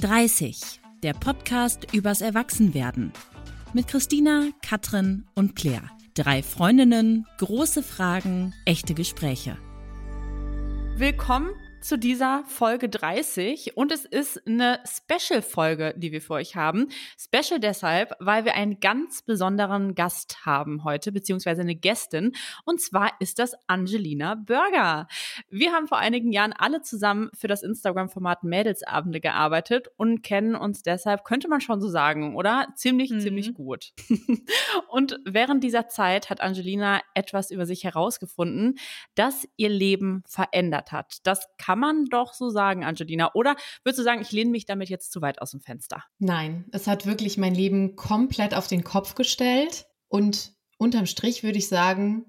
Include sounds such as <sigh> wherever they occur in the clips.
30, der Podcast übers Erwachsenwerden. Mit Christina, Katrin und Claire. Drei Freundinnen, große Fragen, echte Gespräche. Willkommen zu dieser Folge 30 und es ist eine Special-Folge, die wir für euch haben. Special deshalb, weil wir einen ganz besonderen Gast haben heute, beziehungsweise eine Gästin und zwar ist das Angelina Burger. Wir haben vor einigen Jahren alle zusammen für das Instagram-Format Mädelsabende gearbeitet und kennen uns deshalb, könnte man schon so sagen, oder? Ziemlich, mhm. ziemlich gut. <laughs> und während dieser Zeit hat Angelina etwas über sich herausgefunden, das ihr Leben verändert hat. Das kann kann man doch so sagen, Angelina. Oder würdest du sagen, ich lehne mich damit jetzt zu weit aus dem Fenster? Nein, es hat wirklich mein Leben komplett auf den Kopf gestellt und unterm Strich würde ich sagen,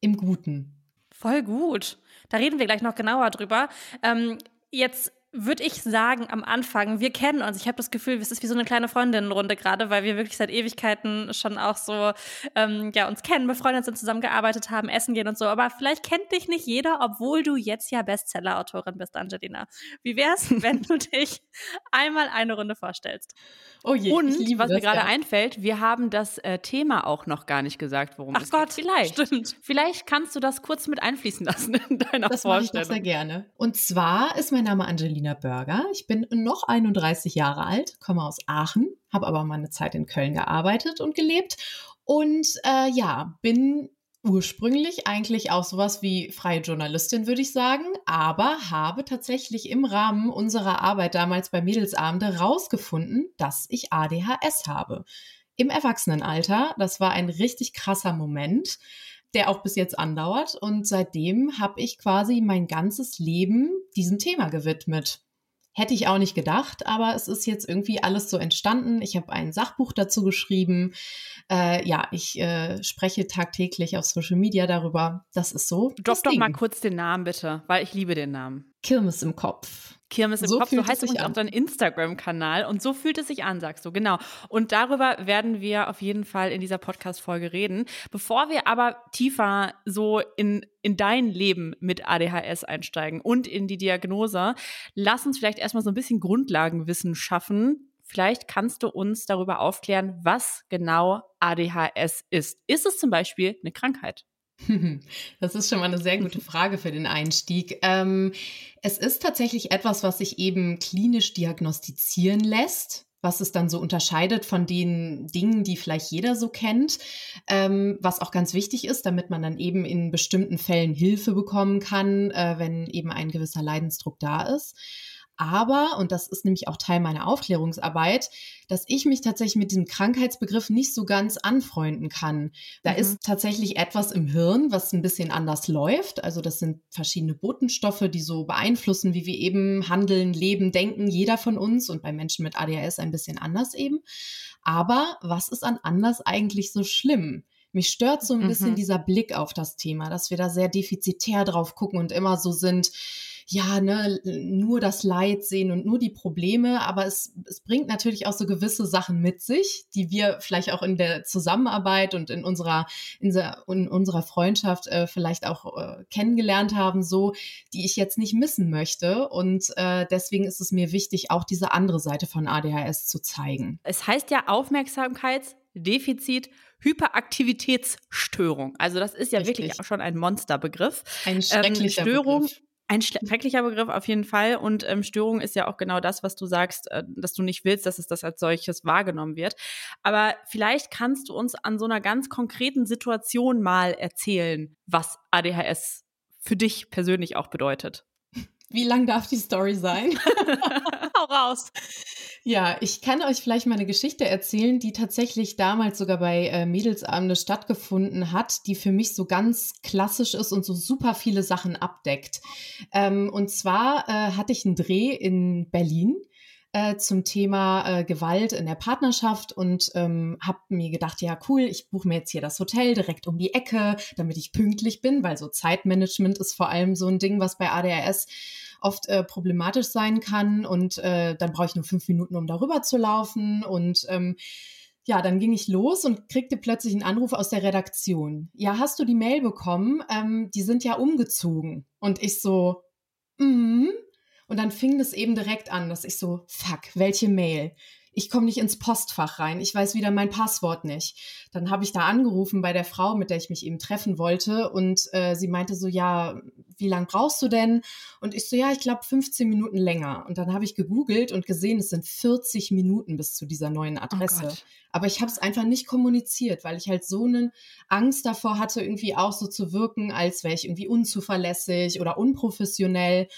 im Guten. Voll gut. Da reden wir gleich noch genauer drüber. Ähm, jetzt würde ich sagen, am Anfang, wir kennen uns. Ich habe das Gefühl, es ist wie so eine kleine Freundinnenrunde gerade, weil wir wirklich seit Ewigkeiten schon auch so ähm, ja, uns kennen, befreundet sind, zusammengearbeitet haben, essen gehen und so. Aber vielleicht kennt dich nicht jeder, obwohl du jetzt ja Bestseller-Autorin bist, Angelina. Wie wär's, <laughs> wenn du dich einmal eine Runde vorstellst? Oh je, und was mir gerade ja. einfällt, wir haben das äh, Thema auch noch gar nicht gesagt, worum Ach es Gott, geht. Vielleicht. Stimmt. Vielleicht kannst du das kurz mit einfließen lassen in deiner das Vorstellung. Das mache ich sehr gerne. Und zwar ist mein Name Angelina Berliner Burger. Ich bin noch 31 Jahre alt, komme aus Aachen, habe aber meine Zeit in Köln gearbeitet und gelebt und äh, ja, bin ursprünglich eigentlich auch sowas wie freie Journalistin, würde ich sagen, aber habe tatsächlich im Rahmen unserer Arbeit damals bei Mädelsabende rausgefunden, dass ich ADHS habe. Im Erwachsenenalter. Das war ein richtig krasser Moment der auch bis jetzt andauert. Und seitdem habe ich quasi mein ganzes Leben diesem Thema gewidmet. Hätte ich auch nicht gedacht, aber es ist jetzt irgendwie alles so entstanden. Ich habe ein Sachbuch dazu geschrieben. Äh, ja, ich äh, spreche tagtäglich auf Social Media darüber. Das ist so. Drop doch mal kurz den Namen bitte, weil ich liebe den Namen. Kirmes im Kopf. Kirmes im so Kopf, so heißt es auf deinem Instagram-Kanal und so fühlt es sich an, sagst du, genau. Und darüber werden wir auf jeden Fall in dieser Podcast-Folge reden. Bevor wir aber tiefer so in, in dein Leben mit ADHS einsteigen und in die Diagnose, lass uns vielleicht erstmal so ein bisschen Grundlagenwissen schaffen. Vielleicht kannst du uns darüber aufklären, was genau ADHS ist. Ist es zum Beispiel eine Krankheit? <laughs> Das ist schon mal eine sehr gute Frage für den Einstieg. Ähm, es ist tatsächlich etwas, was sich eben klinisch diagnostizieren lässt was es dann so unterscheidet von den Dingen, die vielleicht jeder so kennt, ähm, was auch ganz wichtig ist, damit man dann eben in bestimmten Fällen Hilfe bekommen kann, äh, wenn eben ein gewisser Leidensdruck da ist. Aber, und das ist nämlich auch Teil meiner Aufklärungsarbeit, dass ich mich tatsächlich mit diesem Krankheitsbegriff nicht so ganz anfreunden kann. Da mhm. ist tatsächlich etwas im Hirn, was ein bisschen anders läuft. Also das sind verschiedene Botenstoffe, die so beeinflussen, wie wir eben handeln, leben, denken, jeder von uns und bei Menschen mit ADHS ein bisschen anders eben. Aber was ist an anders eigentlich so schlimm? Mich stört so ein bisschen mhm. dieser Blick auf das Thema, dass wir da sehr defizitär drauf gucken und immer so sind, ja, ne, nur das Leid sehen und nur die Probleme, aber es, es bringt natürlich auch so gewisse Sachen mit sich, die wir vielleicht auch in der Zusammenarbeit und in unserer, in, in unserer Freundschaft äh, vielleicht auch äh, kennengelernt haben, so, die ich jetzt nicht missen möchte. Und äh, deswegen ist es mir wichtig, auch diese andere Seite von ADHS zu zeigen. Es heißt ja Aufmerksamkeitsdefizit, Hyperaktivitätsstörung. Also das ist ja Richtig. wirklich auch schon ein Monsterbegriff. Ein schrecklicher ähm, Störung, Begriff. Ein schrecklicher Begriff auf jeden Fall. Und ähm, Störung ist ja auch genau das, was du sagst, äh, dass du nicht willst, dass es das als solches wahrgenommen wird. Aber vielleicht kannst du uns an so einer ganz konkreten Situation mal erzählen, was ADHS für dich persönlich auch bedeutet. Wie lang darf die Story sein? <laughs> Hau raus. Ja, ich kann euch vielleicht mal eine Geschichte erzählen, die tatsächlich damals sogar bei äh, Mädelsabende stattgefunden hat, die für mich so ganz klassisch ist und so super viele Sachen abdeckt. Ähm, und zwar äh, hatte ich einen Dreh in Berlin äh, zum Thema äh, Gewalt in der Partnerschaft und ähm, habe mir gedacht, ja cool, ich buche mir jetzt hier das Hotel direkt um die Ecke, damit ich pünktlich bin, weil so Zeitmanagement ist vor allem so ein Ding, was bei ADHS oft äh, problematisch sein kann und äh, dann brauche ich nur fünf Minuten, um darüber zu laufen und ähm, ja, dann ging ich los und kriegte plötzlich einen Anruf aus der Redaktion. Ja, hast du die Mail bekommen? Ähm, die sind ja umgezogen. Und ich so, mhm. Und dann fing das eben direkt an, dass ich so, fuck, welche Mail? ich komme nicht ins Postfach rein, ich weiß wieder mein Passwort nicht. Dann habe ich da angerufen bei der Frau, mit der ich mich eben treffen wollte und äh, sie meinte so, ja, wie lang brauchst du denn? Und ich so, ja, ich glaube 15 Minuten länger. Und dann habe ich gegoogelt und gesehen, es sind 40 Minuten bis zu dieser neuen Adresse. Oh Aber ich habe es einfach nicht kommuniziert, weil ich halt so eine Angst davor hatte, irgendwie auch so zu wirken, als wäre ich irgendwie unzuverlässig oder unprofessionell.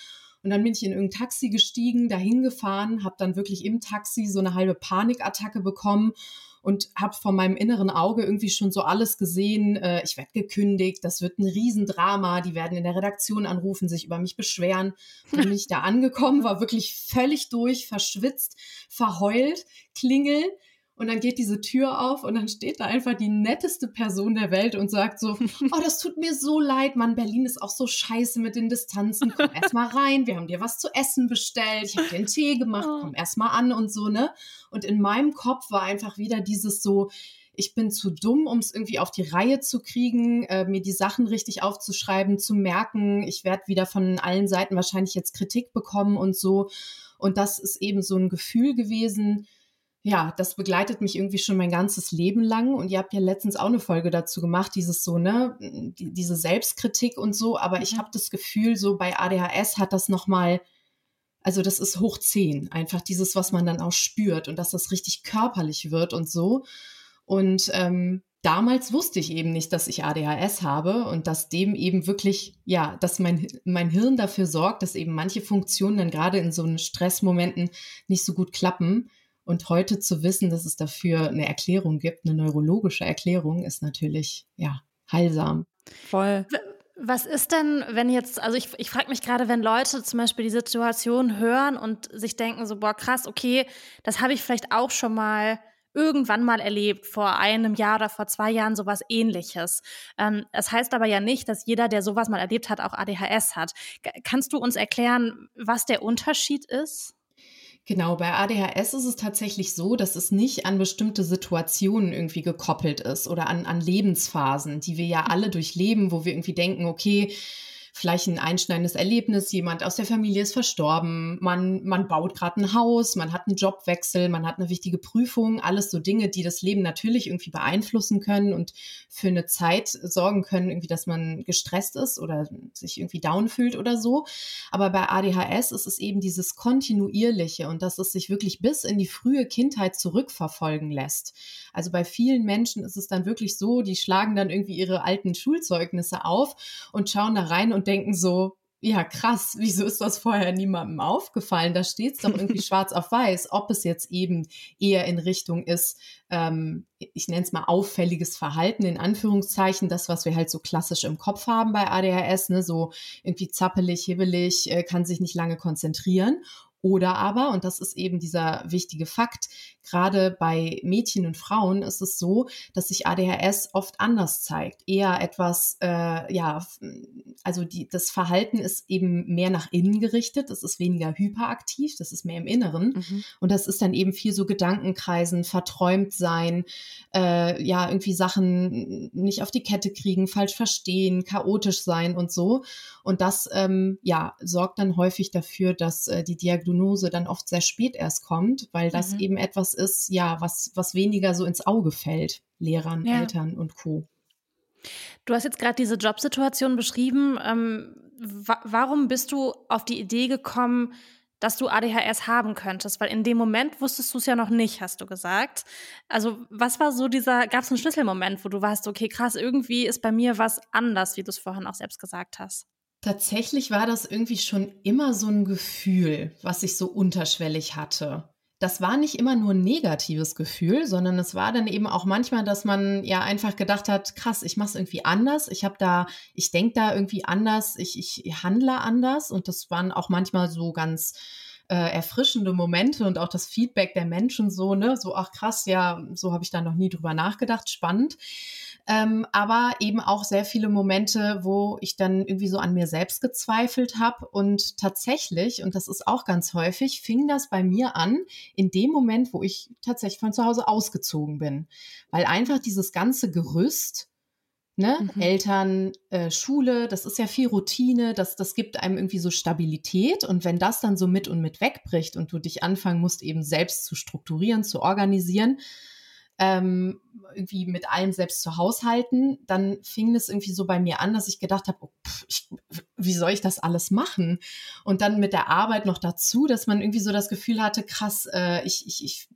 Und dann bin ich in irgendein Taxi gestiegen, dahin gefahren, habe dann wirklich im Taxi so eine halbe Panikattacke bekommen und habe von meinem inneren Auge irgendwie schon so alles gesehen. Äh, ich werde gekündigt, das wird ein Riesendrama, die werden in der Redaktion anrufen, sich über mich beschweren. Bin ich da angekommen, war wirklich völlig durch, verschwitzt, verheult, klingel und dann geht diese Tür auf und dann steht da einfach die netteste Person der Welt und sagt so, <laughs> oh, das tut mir so leid, Mann, Berlin ist auch so scheiße mit den Distanzen. Komm erst mal rein, wir haben dir was zu essen bestellt, ich habe dir einen Tee gemacht, oh. komm erst mal an und so, ne? Und in meinem Kopf war einfach wieder dieses so, ich bin zu dumm, um es irgendwie auf die Reihe zu kriegen, äh, mir die Sachen richtig aufzuschreiben, zu merken. Ich werde wieder von allen Seiten wahrscheinlich jetzt Kritik bekommen und so. Und das ist eben so ein Gefühl gewesen, ja, das begleitet mich irgendwie schon mein ganzes Leben lang. Und ihr habt ja letztens auch eine Folge dazu gemacht, dieses so, ne, die, diese Selbstkritik und so. Aber ich mhm. habe das Gefühl, so bei ADHS hat das nochmal, also das ist hoch zehn. Einfach dieses, was man dann auch spürt und dass das richtig körperlich wird und so. Und ähm, damals wusste ich eben nicht, dass ich ADHS habe und dass dem eben wirklich, ja, dass mein, mein Hirn dafür sorgt, dass eben manche Funktionen dann gerade in so einen Stressmomenten nicht so gut klappen. Und heute zu wissen, dass es dafür eine Erklärung gibt, eine neurologische Erklärung, ist natürlich, ja, heilsam. Voll. Was ist denn, wenn jetzt, also ich, ich frage mich gerade, wenn Leute zum Beispiel die Situation hören und sich denken so, boah, krass, okay, das habe ich vielleicht auch schon mal irgendwann mal erlebt, vor einem Jahr oder vor zwei Jahren sowas ähnliches. Ähm, das heißt aber ja nicht, dass jeder, der sowas mal erlebt hat, auch ADHS hat. G kannst du uns erklären, was der Unterschied ist? Genau, bei ADHS ist es tatsächlich so, dass es nicht an bestimmte Situationen irgendwie gekoppelt ist oder an, an Lebensphasen, die wir ja alle durchleben, wo wir irgendwie denken, okay, vielleicht ein einschneidendes Erlebnis, jemand aus der Familie ist verstorben, man, man baut gerade ein Haus, man hat einen Jobwechsel, man hat eine wichtige Prüfung, alles so Dinge, die das Leben natürlich irgendwie beeinflussen können und für eine Zeit sorgen können, irgendwie, dass man gestresst ist oder sich irgendwie down fühlt oder so. Aber bei ADHS ist es eben dieses kontinuierliche und dass es sich wirklich bis in die frühe Kindheit zurückverfolgen lässt. Also bei vielen Menschen ist es dann wirklich so, die schlagen dann irgendwie ihre alten Schulzeugnisse auf und schauen da rein und denken so, ja, krass, wieso ist das vorher niemandem aufgefallen? Da steht es doch irgendwie <laughs> schwarz auf weiß, ob es jetzt eben eher in Richtung ist, ähm, ich nenne es mal auffälliges Verhalten, in Anführungszeichen, das, was wir halt so klassisch im Kopf haben bei ADHS, ne, so irgendwie zappelig, hibbelig, äh, kann sich nicht lange konzentrieren. Oder aber, und das ist eben dieser wichtige Fakt, gerade bei Mädchen und Frauen ist es so, dass sich ADHS oft anders zeigt. Eher etwas, äh, ja, also die, das Verhalten ist eben mehr nach innen gerichtet, es ist weniger hyperaktiv, das ist mehr im Inneren. Mhm. Und das ist dann eben viel so Gedankenkreisen, verträumt sein, äh, ja, irgendwie Sachen nicht auf die Kette kriegen, falsch verstehen, chaotisch sein und so. Und das, ähm, ja, sorgt dann häufig dafür, dass äh, die Diagnose dann oft sehr spät erst kommt, weil das mhm. eben etwas ist, ja, was, was weniger so ins Auge fällt, Lehrern, ja. Eltern und Co. Du hast jetzt gerade diese Jobsituation beschrieben. Ähm, wa warum bist du auf die Idee gekommen, dass du ADHS haben könntest? Weil in dem Moment wusstest du es ja noch nicht, hast du gesagt. Also, was war so dieser, gab es einen Schlüsselmoment, wo du warst, okay, krass, irgendwie ist bei mir was anders, wie du es vorhin auch selbst gesagt hast? Tatsächlich war das irgendwie schon immer so ein Gefühl, was ich so unterschwellig hatte. Das war nicht immer nur ein negatives Gefühl, sondern es war dann eben auch manchmal, dass man ja einfach gedacht hat, krass, ich mache es irgendwie anders, ich habe da, ich denke da irgendwie anders, ich, ich handle anders. Und das waren auch manchmal so ganz äh, erfrischende Momente und auch das Feedback der Menschen so, ne, so ach krass, ja, so habe ich da noch nie drüber nachgedacht, spannend ähm, aber eben auch sehr viele Momente, wo ich dann irgendwie so an mir selbst gezweifelt habe. Und tatsächlich, und das ist auch ganz häufig, fing das bei mir an in dem Moment, wo ich tatsächlich von zu Hause ausgezogen bin. Weil einfach dieses ganze Gerüst Ne? Mhm. Eltern, äh, Schule, das ist ja viel Routine, das, das gibt einem irgendwie so Stabilität. Und wenn das dann so mit und mit wegbricht und du dich anfangen musst, eben selbst zu strukturieren, zu organisieren, ähm, irgendwie mit allem selbst zu haushalten, dann fing es irgendwie so bei mir an, dass ich gedacht habe, oh, wie soll ich das alles machen? Und dann mit der Arbeit noch dazu, dass man irgendwie so das Gefühl hatte, krass, äh, ich, ich, ich,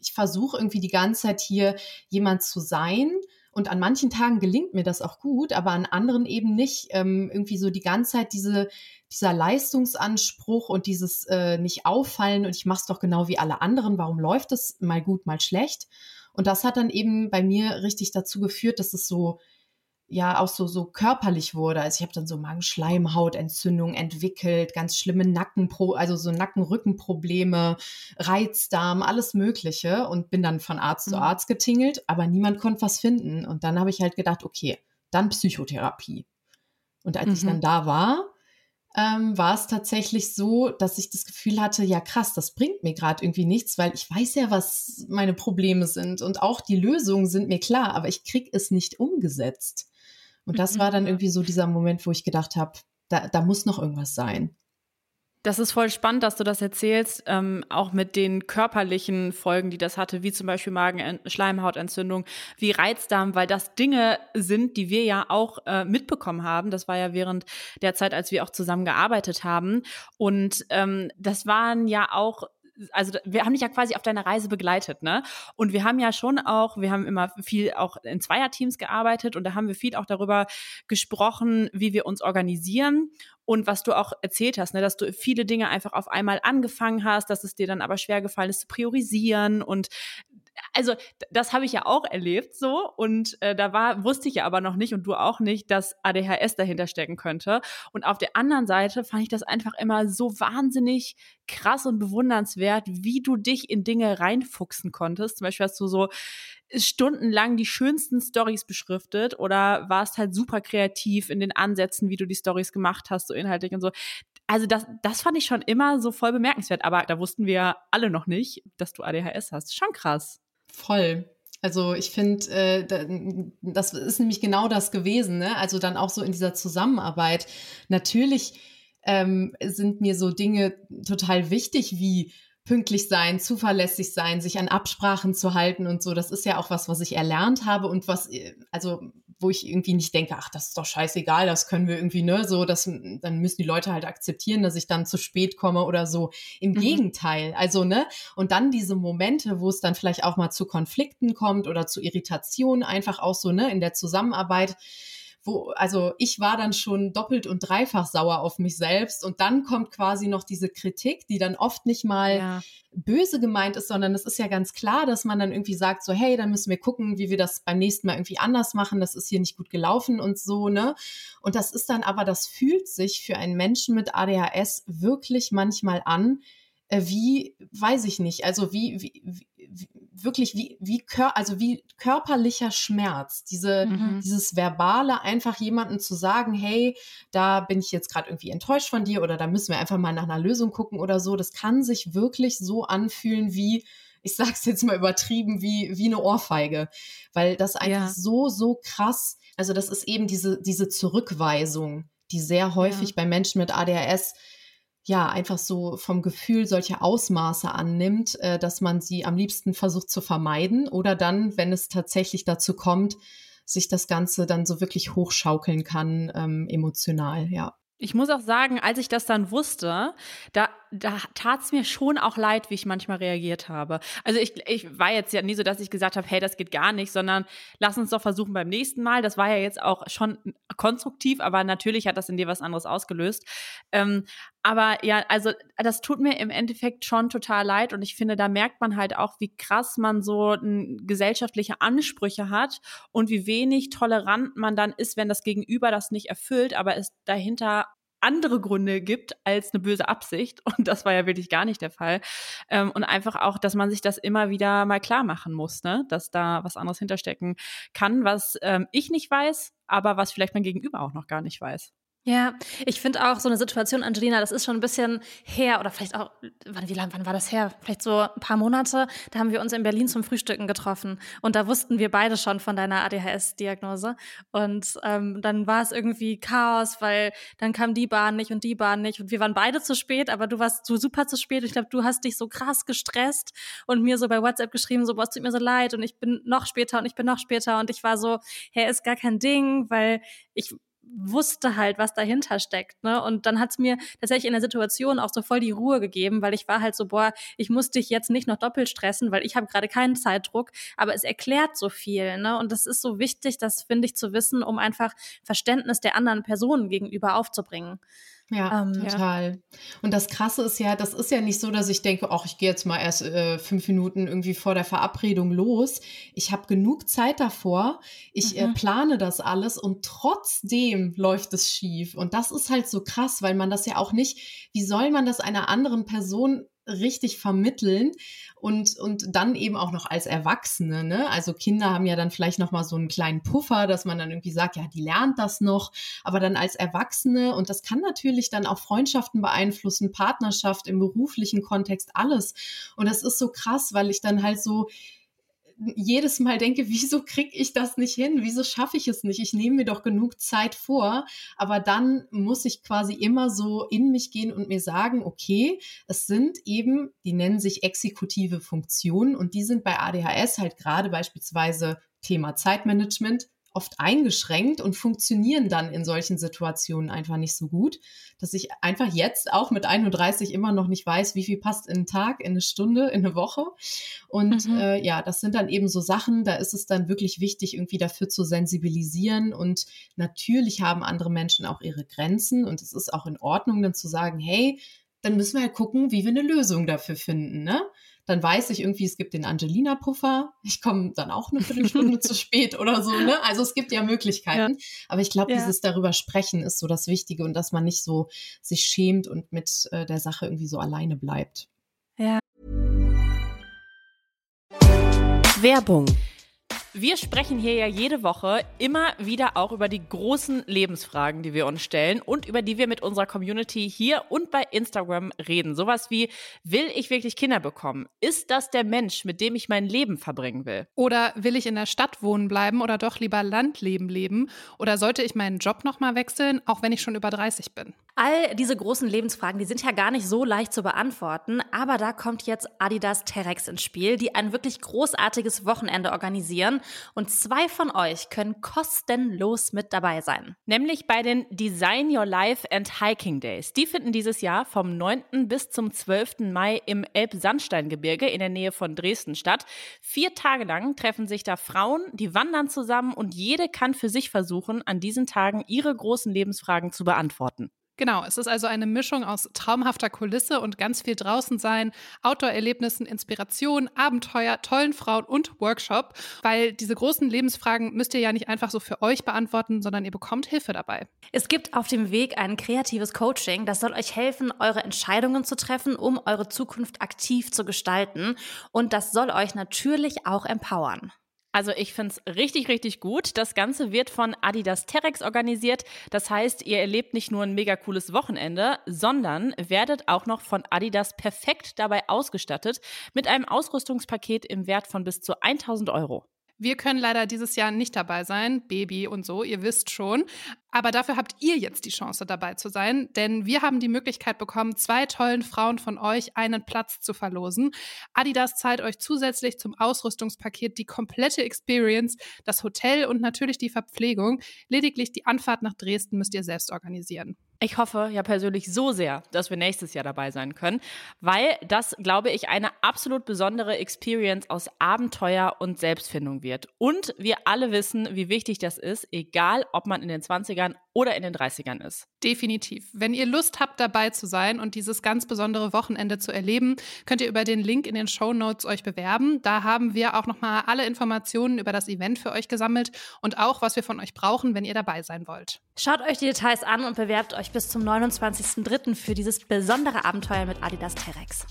ich versuche irgendwie die ganze Zeit hier jemand zu sein und an manchen Tagen gelingt mir das auch gut, aber an anderen eben nicht. Ähm, irgendwie so die ganze Zeit diese, dieser Leistungsanspruch und dieses äh, nicht auffallen und ich mache es doch genau wie alle anderen. Warum läuft es mal gut, mal schlecht? Und das hat dann eben bei mir richtig dazu geführt, dass es so ja auch so, so körperlich wurde. Also ich habe dann so Magenschleimhautentzündung entwickelt, ganz schlimme Nackenpro, also so Nackenrückenprobleme, Reizdarm, alles Mögliche und bin dann von Arzt mhm. zu Arzt getingelt, aber niemand konnte was finden. Und dann habe ich halt gedacht, okay, dann Psychotherapie. Und als mhm. ich dann da war, ähm, war es tatsächlich so, dass ich das Gefühl hatte, ja krass, das bringt mir gerade irgendwie nichts, weil ich weiß ja, was meine Probleme sind und auch die Lösungen sind mir klar, aber ich krieg es nicht umgesetzt. Und das mhm. war dann irgendwie so dieser Moment, wo ich gedacht habe, da, da muss noch irgendwas sein. Das ist voll spannend, dass du das erzählst, ähm, auch mit den körperlichen Folgen, die das hatte, wie zum Beispiel Magen-Schleimhautentzündung, wie Reizdarm, weil das Dinge sind, die wir ja auch äh, mitbekommen haben. Das war ja während der Zeit, als wir auch zusammen gearbeitet haben. Und ähm, das waren ja auch also wir haben dich ja quasi auf deiner Reise begleitet, ne? Und wir haben ja schon auch, wir haben immer viel auch in Zweierteams gearbeitet und da haben wir viel auch darüber gesprochen, wie wir uns organisieren und was du auch erzählt hast, ne, dass du viele Dinge einfach auf einmal angefangen hast, dass es dir dann aber schwer gefallen ist zu priorisieren und also das habe ich ja auch erlebt so und äh, da war wusste ich ja aber noch nicht und du auch nicht, dass ADHS dahinter stecken könnte und auf der anderen Seite fand ich das einfach immer so wahnsinnig krass und bewundernswert, wie du dich in Dinge reinfuchsen konntest. Zum Beispiel hast du so stundenlang die schönsten Stories beschriftet oder warst halt super kreativ in den Ansätzen, wie du die Stories gemacht hast, so inhaltlich und so. Also das, das fand ich schon immer so voll bemerkenswert, aber da wussten wir alle noch nicht, dass du ADHS hast. Schon krass. Voll. Also ich finde, äh, das ist nämlich genau das gewesen. Ne? Also dann auch so in dieser Zusammenarbeit. Natürlich ähm, sind mir so Dinge total wichtig wie pünktlich sein, zuverlässig sein, sich an Absprachen zu halten und so. Das ist ja auch was, was ich erlernt habe und was, äh, also wo ich irgendwie nicht denke, ach, das ist doch scheißegal, das können wir irgendwie, ne, so, das, dann müssen die Leute halt akzeptieren, dass ich dann zu spät komme oder so. Im mhm. Gegenteil, also, ne, und dann diese Momente, wo es dann vielleicht auch mal zu Konflikten kommt oder zu Irritationen, einfach auch so, ne, in der Zusammenarbeit, wo, also ich war dann schon doppelt und dreifach sauer auf mich selbst und dann kommt quasi noch diese Kritik, die dann oft nicht mal ja. böse gemeint ist, sondern es ist ja ganz klar, dass man dann irgendwie sagt so, hey, dann müssen wir gucken, wie wir das beim nächsten Mal irgendwie anders machen, das ist hier nicht gut gelaufen und so, ne? Und das ist dann aber, das fühlt sich für einen Menschen mit ADHS wirklich manchmal an, wie, weiß ich nicht, also wie, wie, wie wirklich wie, wie, kör also wie körperlicher Schmerz, diese, mhm. dieses verbale, einfach jemandem zu sagen, hey, da bin ich jetzt gerade irgendwie enttäuscht von dir oder da müssen wir einfach mal nach einer Lösung gucken oder so, das kann sich wirklich so anfühlen wie, ich sag's jetzt mal übertrieben, wie, wie eine Ohrfeige, weil das einfach ja. so, so krass, also das ist eben diese, diese Zurückweisung, die sehr häufig ja. bei Menschen mit ADHS ja einfach so vom Gefühl solche Ausmaße annimmt, äh, dass man sie am liebsten versucht zu vermeiden oder dann, wenn es tatsächlich dazu kommt, sich das Ganze dann so wirklich hochschaukeln kann, ähm, emotional, ja. Ich muss auch sagen, als ich das dann wusste, da, da tat es mir schon auch leid, wie ich manchmal reagiert habe. Also ich, ich war jetzt ja nie so, dass ich gesagt habe, hey, das geht gar nicht, sondern lass uns doch versuchen beim nächsten Mal. Das war ja jetzt auch schon konstruktiv, aber natürlich hat das in dir was anderes ausgelöst. Ähm, aber ja, also das tut mir im Endeffekt schon total leid und ich finde, da merkt man halt auch, wie krass man so gesellschaftliche Ansprüche hat und wie wenig tolerant man dann ist, wenn das Gegenüber das nicht erfüllt, aber es dahinter andere Gründe gibt als eine böse Absicht. Und das war ja wirklich gar nicht der Fall. Ähm, und einfach auch, dass man sich das immer wieder mal klar machen muss, ne? dass da was anderes hinterstecken kann, was ähm, ich nicht weiß, aber was vielleicht mein Gegenüber auch noch gar nicht weiß. Ja, ich finde auch so eine Situation, Angelina, das ist schon ein bisschen her oder vielleicht auch, wann, wie lang, wann war das her? Vielleicht so ein paar Monate. Da haben wir uns in Berlin zum Frühstücken getroffen und da wussten wir beide schon von deiner ADHS-Diagnose. Und ähm, dann war es irgendwie Chaos, weil dann kam die Bahn nicht und die Bahn nicht und wir waren beide zu spät, aber du warst so super zu spät. Ich glaube, du hast dich so krass gestresst und mir so bei WhatsApp geschrieben, so, boah, es tut mir so leid und ich bin noch später und ich bin noch später und ich war so, hey, ist gar kein Ding, weil ich wusste halt, was dahinter steckt. Ne? Und dann hat's mir tatsächlich in der Situation auch so voll die Ruhe gegeben, weil ich war halt so, boah, ich muss dich jetzt nicht noch doppelt stressen, weil ich habe gerade keinen Zeitdruck, aber es erklärt so viel. Ne? Und das ist so wichtig, das finde ich zu wissen, um einfach Verständnis der anderen Personen gegenüber aufzubringen. Ja, ähm, total. Und das Krasse ist ja, das ist ja nicht so, dass ich denke, ach, ich gehe jetzt mal erst äh, fünf Minuten irgendwie vor der Verabredung los. Ich habe genug Zeit davor. Ich äh, mhm. äh, plane das alles und trotzdem läuft es schief. Und das ist halt so krass, weil man das ja auch nicht, wie soll man das einer anderen Person richtig vermitteln und, und dann eben auch noch als Erwachsene. Ne? Also Kinder haben ja dann vielleicht noch mal so einen kleinen Puffer, dass man dann irgendwie sagt, ja, die lernt das noch, aber dann als Erwachsene und das kann natürlich dann auch Freundschaften beeinflussen, Partnerschaft im beruflichen Kontext, alles. Und das ist so krass, weil ich dann halt so jedes Mal denke, <laughs> wieso kriege ich das nicht hin? Wieso schaffe ich es nicht? Ich nehme mir doch genug Zeit vor, aber dann muss ich quasi immer so in mich gehen und mir sagen, okay, es sind eben, die nennen sich exekutive Funktionen und die sind bei ADHS halt gerade beispielsweise Thema Zeitmanagement, oft eingeschränkt und funktionieren dann in solchen Situationen einfach nicht so gut, dass ich einfach jetzt auch mit 31 immer noch nicht weiß, wie viel passt in einen Tag, in eine Stunde, in eine Woche. Und mhm. äh, ja, das sind dann eben so Sachen, da ist es dann wirklich wichtig, irgendwie dafür zu sensibilisieren. Und natürlich haben andere Menschen auch ihre Grenzen und es ist auch in Ordnung, dann zu sagen, hey, dann müssen wir ja gucken, wie wir eine Lösung dafür finden. Ne? Dann weiß ich irgendwie, es gibt den Angelina-Puffer. Ich komme dann auch eine Viertelstunde <laughs> zu spät oder so. Ne? Also es gibt ja Möglichkeiten. Ja. Aber ich glaube, ja. dieses darüber sprechen ist so das Wichtige und dass man nicht so sich schämt und mit äh, der Sache irgendwie so alleine bleibt. Ja. Werbung wir sprechen hier ja jede Woche immer wieder auch über die großen Lebensfragen, die wir uns stellen und über die wir mit unserer Community hier und bei Instagram reden. Sowas wie, will ich wirklich Kinder bekommen? Ist das der Mensch, mit dem ich mein Leben verbringen will? Oder will ich in der Stadt wohnen bleiben oder doch lieber Landleben leben? Oder sollte ich meinen Job nochmal wechseln, auch wenn ich schon über 30 bin? All diese großen Lebensfragen, die sind ja gar nicht so leicht zu beantworten, aber da kommt jetzt Adidas Terex ins Spiel, die ein wirklich großartiges Wochenende organisieren und zwei von euch können kostenlos mit dabei sein. Nämlich bei den Design Your Life and Hiking Days. Die finden dieses Jahr vom 9. bis zum 12. Mai im Elbsandsteingebirge in der Nähe von Dresden statt. Vier Tage lang treffen sich da Frauen, die wandern zusammen und jede kann für sich versuchen, an diesen Tagen ihre großen Lebensfragen zu beantworten. Genau, es ist also eine Mischung aus traumhafter Kulisse und ganz viel draußen sein, Outdoor-Erlebnissen, Inspiration, Abenteuer, tollen Frauen und Workshop, weil diese großen Lebensfragen müsst ihr ja nicht einfach so für euch beantworten, sondern ihr bekommt Hilfe dabei. Es gibt auf dem Weg ein kreatives Coaching, das soll euch helfen, eure Entscheidungen zu treffen, um eure Zukunft aktiv zu gestalten und das soll euch natürlich auch empowern. Also ich finde es richtig, richtig gut. Das Ganze wird von Adidas Terex organisiert. Das heißt, ihr erlebt nicht nur ein mega cooles Wochenende, sondern werdet auch noch von Adidas perfekt dabei ausgestattet mit einem Ausrüstungspaket im Wert von bis zu 1000 Euro. Wir können leider dieses Jahr nicht dabei sein, Baby und so, ihr wisst schon. Aber dafür habt ihr jetzt die Chance dabei zu sein, denn wir haben die Möglichkeit bekommen, zwei tollen Frauen von euch einen Platz zu verlosen. Adidas zahlt euch zusätzlich zum Ausrüstungspaket die komplette Experience, das Hotel und natürlich die Verpflegung. Lediglich die Anfahrt nach Dresden müsst ihr selbst organisieren. Ich hoffe ja persönlich so sehr, dass wir nächstes Jahr dabei sein können, weil das, glaube ich, eine absolut besondere Experience aus Abenteuer und Selbstfindung wird. Und wir alle wissen, wie wichtig das ist, egal ob man in den 20ern oder in den 30ern ist. Definitiv. Wenn ihr Lust habt, dabei zu sein und dieses ganz besondere Wochenende zu erleben, könnt ihr über den Link in den Show Notes euch bewerben. Da haben wir auch nochmal alle Informationen über das Event für euch gesammelt und auch, was wir von euch brauchen, wenn ihr dabei sein wollt. Schaut euch die Details an und bewerbt euch bis zum 29.03. für dieses besondere Abenteuer mit Adidas Terex.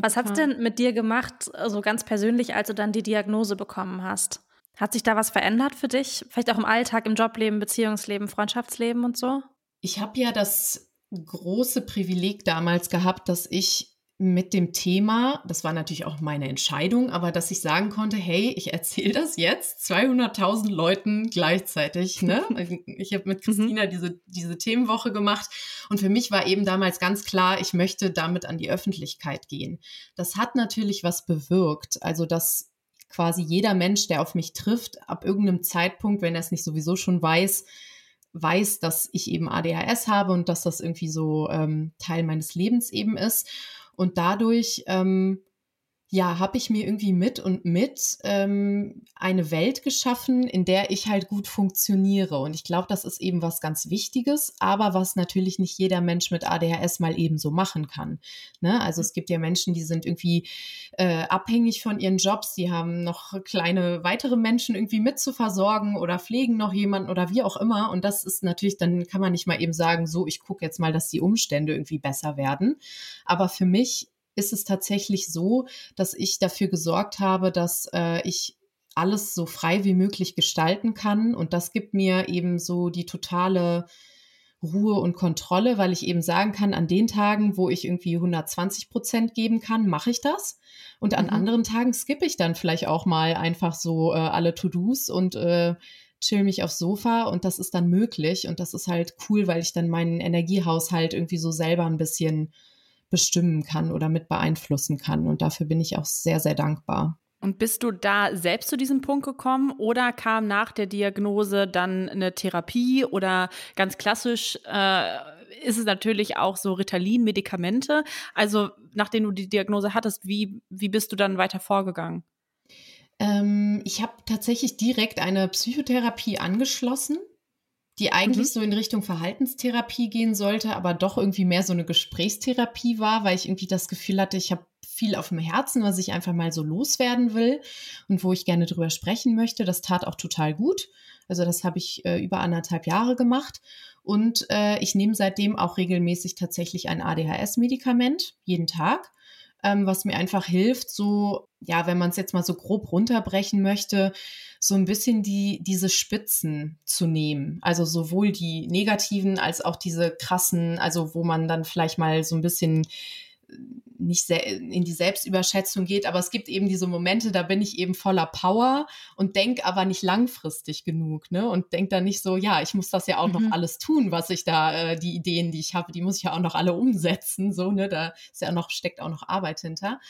Was hat es denn mit dir gemacht, so ganz persönlich, als du dann die Diagnose bekommen hast? Hat sich da was verändert für dich? Vielleicht auch im Alltag, im Jobleben, Beziehungsleben, Freundschaftsleben und so? Ich habe ja das große Privileg damals gehabt, dass ich mit dem Thema, das war natürlich auch meine Entscheidung, aber dass ich sagen konnte, hey, ich erzähle das jetzt 200.000 Leuten gleichzeitig. Ne? <laughs> Ich habe mit mhm. Christina diese, diese Themenwoche gemacht und für mich war eben damals ganz klar, ich möchte damit an die Öffentlichkeit gehen. Das hat natürlich was bewirkt, also dass quasi jeder Mensch, der auf mich trifft, ab irgendeinem Zeitpunkt, wenn er es nicht sowieso schon weiß, weiß, dass ich eben ADHS habe und dass das irgendwie so ähm, Teil meines Lebens eben ist. Und dadurch ähm, ja, habe ich mir irgendwie mit und mit ähm, eine Welt geschaffen, in der ich halt gut funktioniere. Und ich glaube, das ist eben was ganz Wichtiges, aber was natürlich nicht jeder Mensch mit ADHS mal eben so machen kann. Ne? Also es gibt ja Menschen, die sind irgendwie äh, abhängig von ihren Jobs, die haben noch kleine weitere Menschen irgendwie mit zu versorgen oder pflegen noch jemanden oder wie auch immer. Und das ist natürlich, dann kann man nicht mal eben sagen, so, ich gucke jetzt mal, dass die Umstände irgendwie besser werden. Aber für mich ist es tatsächlich so, dass ich dafür gesorgt habe, dass äh, ich alles so frei wie möglich gestalten kann. Und das gibt mir eben so die totale Ruhe und Kontrolle, weil ich eben sagen kann, an den Tagen, wo ich irgendwie 120 Prozent geben kann, mache ich das. Und an mhm. anderen Tagen skippe ich dann vielleicht auch mal einfach so äh, alle To-Dos und äh, chill mich aufs Sofa und das ist dann möglich. Und das ist halt cool, weil ich dann meinen Energiehaushalt irgendwie so selber ein bisschen bestimmen kann oder mit beeinflussen kann. Und dafür bin ich auch sehr, sehr dankbar. Und bist du da selbst zu diesem Punkt gekommen oder kam nach der Diagnose dann eine Therapie oder ganz klassisch äh, ist es natürlich auch so Ritalin-Medikamente? Also nachdem du die Diagnose hattest, wie, wie bist du dann weiter vorgegangen? Ähm, ich habe tatsächlich direkt eine Psychotherapie angeschlossen die eigentlich mhm. so in Richtung Verhaltenstherapie gehen sollte, aber doch irgendwie mehr so eine Gesprächstherapie war, weil ich irgendwie das Gefühl hatte, ich habe viel auf dem Herzen, was ich einfach mal so loswerden will und wo ich gerne drüber sprechen möchte. Das tat auch total gut. Also das habe ich äh, über anderthalb Jahre gemacht und äh, ich nehme seitdem auch regelmäßig tatsächlich ein ADHS-Medikament jeden Tag ähm, was mir einfach hilft, so, ja, wenn man es jetzt mal so grob runterbrechen möchte, so ein bisschen die, diese Spitzen zu nehmen. Also sowohl die negativen als auch diese krassen, also wo man dann vielleicht mal so ein bisschen nicht in die Selbstüberschätzung geht, aber es gibt eben diese Momente, da bin ich eben voller Power und denke aber nicht langfristig genug, ne? Und denke dann nicht so, ja, ich muss das ja auch mhm. noch alles tun, was ich da, äh, die Ideen, die ich habe, die muss ich ja auch noch alle umsetzen, so, ne? Da ist ja noch, steckt auch noch Arbeit hinter.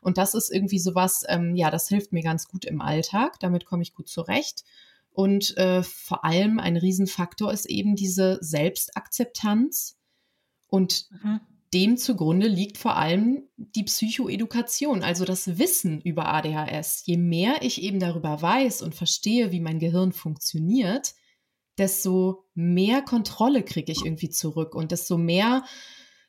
Und das ist irgendwie sowas, ähm, ja, das hilft mir ganz gut im Alltag, damit komme ich gut zurecht. Und äh, vor allem ein Riesenfaktor ist eben diese Selbstakzeptanz und mhm dem zugrunde liegt vor allem die Psychoedukation, also das Wissen über ADHS. Je mehr ich eben darüber weiß und verstehe, wie mein Gehirn funktioniert, desto mehr Kontrolle kriege ich irgendwie zurück und desto mehr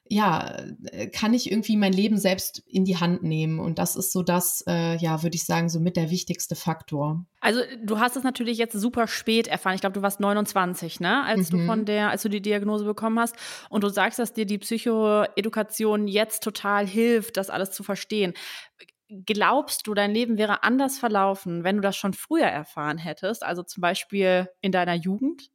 ja, äh, kann ich irgendwie mein Leben selbst in die Hand nehmen. Und das ist so das, äh, ja, würde ich sagen, so mit der wichtigste Faktor. Also du hast es natürlich jetzt super spät erfahren. Ich glaube, du warst 29, ne? Als mhm. du von der, als du die Diagnose bekommen hast. Und du sagst, dass dir die Psychoedukation jetzt total hilft, das alles zu verstehen. Glaubst du, dein Leben wäre anders verlaufen, wenn du das schon früher erfahren hättest? Also zum Beispiel in deiner Jugend?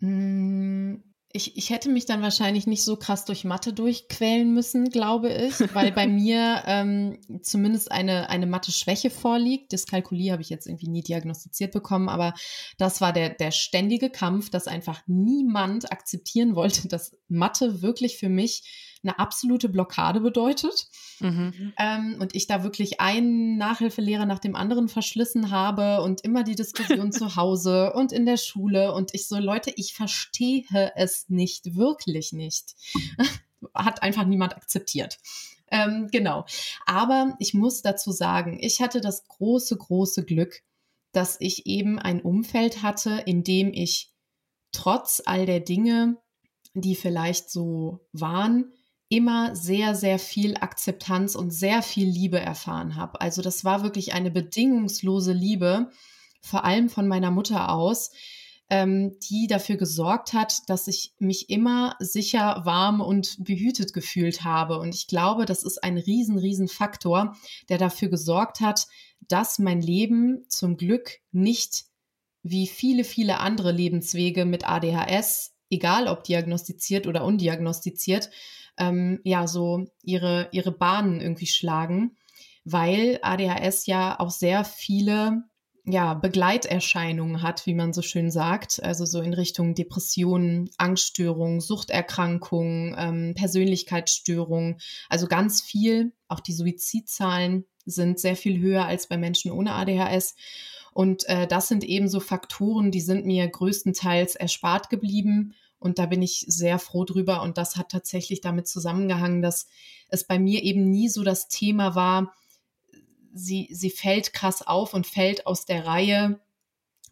Hm ich, ich hätte mich dann wahrscheinlich nicht so krass durch Mathe durchquälen müssen, glaube ich, weil bei <laughs> mir ähm, zumindest eine, eine Mathe-Schwäche vorliegt. Dyskalkulie habe ich jetzt irgendwie nie diagnostiziert bekommen, aber das war der, der ständige Kampf, dass einfach niemand akzeptieren wollte, dass Mathe wirklich für mich eine absolute Blockade bedeutet. Mhm. Ähm, und ich da wirklich einen Nachhilfelehrer nach dem anderen verschlissen habe und immer die Diskussion zu <laughs> Hause und in der Schule. Und ich so, Leute, ich verstehe es nicht, wirklich nicht. <laughs> Hat einfach niemand akzeptiert. Ähm, genau. Aber ich muss dazu sagen, ich hatte das große, große Glück, dass ich eben ein Umfeld hatte, in dem ich trotz all der Dinge, die vielleicht so waren, immer sehr, sehr viel Akzeptanz und sehr viel Liebe erfahren habe. Also das war wirklich eine bedingungslose Liebe, vor allem von meiner Mutter aus, ähm, die dafür gesorgt hat, dass ich mich immer sicher, warm und behütet gefühlt habe. Und ich glaube, das ist ein riesen, riesen Faktor, der dafür gesorgt hat, dass mein Leben zum Glück nicht wie viele, viele andere Lebenswege mit ADHS, egal ob diagnostiziert oder undiagnostiziert, ähm, ja, so ihre, ihre Bahnen irgendwie schlagen, weil ADHS ja auch sehr viele ja, Begleiterscheinungen hat, wie man so schön sagt, also so in Richtung Depressionen, Angststörungen, Suchterkrankungen, ähm, Persönlichkeitsstörungen, also ganz viel. Auch die Suizidzahlen sind sehr viel höher als bei Menschen ohne ADHS. Und äh, das sind eben so Faktoren, die sind mir größtenteils erspart geblieben. Und da bin ich sehr froh drüber. Und das hat tatsächlich damit zusammengehangen, dass es bei mir eben nie so das Thema war, sie, sie fällt krass auf und fällt aus der Reihe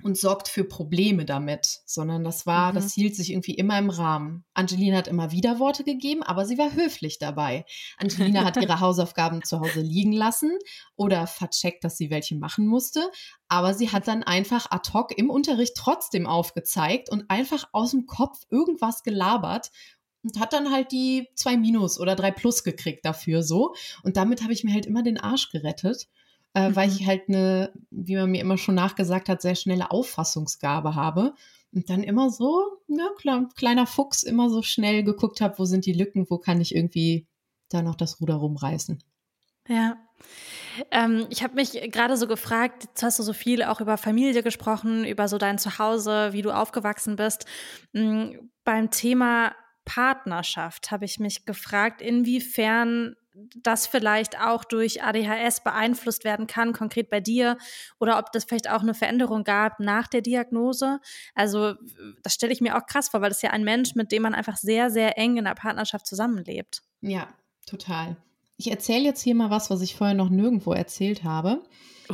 und sorgt für Probleme damit, sondern das war, mhm. das hielt sich irgendwie immer im Rahmen. Angelina hat immer Widerworte gegeben, aber sie war höflich dabei. Angelina hat ihre <laughs> Hausaufgaben zu Hause liegen lassen oder vercheckt, dass sie welche machen musste, aber sie hat dann einfach ad hoc im Unterricht trotzdem aufgezeigt und einfach aus dem Kopf irgendwas gelabert und hat dann halt die zwei Minus oder drei Plus gekriegt dafür so. Und damit habe ich mir halt immer den Arsch gerettet, äh, mhm. weil ich halt eine, wie man mir immer schon nachgesagt hat, sehr schnelle Auffassungsgabe habe. Und dann immer so, klar, kleiner Fuchs, immer so schnell geguckt habe, wo sind die Lücken, wo kann ich irgendwie da noch das Ruder rumreißen. Ja. Ähm, ich habe mich gerade so gefragt, jetzt hast du so viel auch über Familie gesprochen, über so dein Zuhause, wie du aufgewachsen bist. Mhm, beim Thema Partnerschaft habe ich mich gefragt, inwiefern das vielleicht auch durch ADHS beeinflusst werden kann, konkret bei dir, oder ob das vielleicht auch eine Veränderung gab nach der Diagnose. Also das stelle ich mir auch krass vor, weil das ist ja ein Mensch, mit dem man einfach sehr, sehr eng in der Partnerschaft zusammenlebt. Ja, total. Ich erzähle jetzt hier mal was, was ich vorher noch nirgendwo erzählt habe.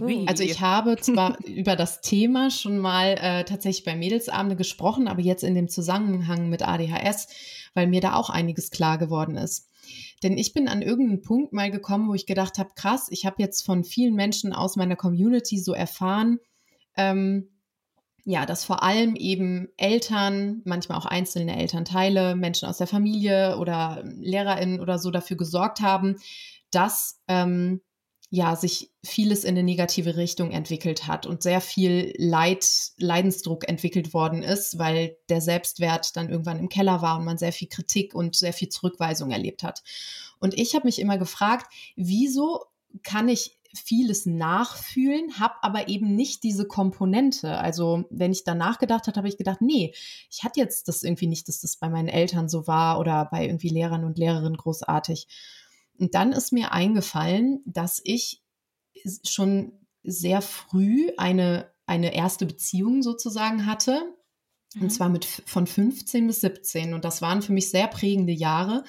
Ui. Also ich habe zwar <laughs> über das Thema schon mal äh, tatsächlich bei Mädelsabende gesprochen, aber jetzt in dem Zusammenhang mit ADHS, weil mir da auch einiges klar geworden ist. Denn ich bin an irgendeinen Punkt mal gekommen, wo ich gedacht habe, krass, ich habe jetzt von vielen Menschen aus meiner Community so erfahren, ähm, ja, dass vor allem eben Eltern, manchmal auch einzelne Elternteile, Menschen aus der Familie oder LehrerInnen oder so dafür gesorgt haben, dass ähm, ja, sich vieles in eine negative Richtung entwickelt hat und sehr viel Leid, Leidensdruck entwickelt worden ist, weil der Selbstwert dann irgendwann im Keller war und man sehr viel Kritik und sehr viel Zurückweisung erlebt hat. Und ich habe mich immer gefragt, wieso kann ich vieles nachfühlen, habe aber eben nicht diese Komponente. Also wenn ich danach gedacht habe, habe ich gedacht, nee, ich hatte jetzt das irgendwie nicht, dass das bei meinen Eltern so war oder bei irgendwie Lehrern und Lehrerinnen großartig. Und dann ist mir eingefallen, dass ich schon sehr früh eine, eine erste Beziehung sozusagen hatte. Mhm. Und zwar mit von 15 bis 17. Und das waren für mich sehr prägende Jahre,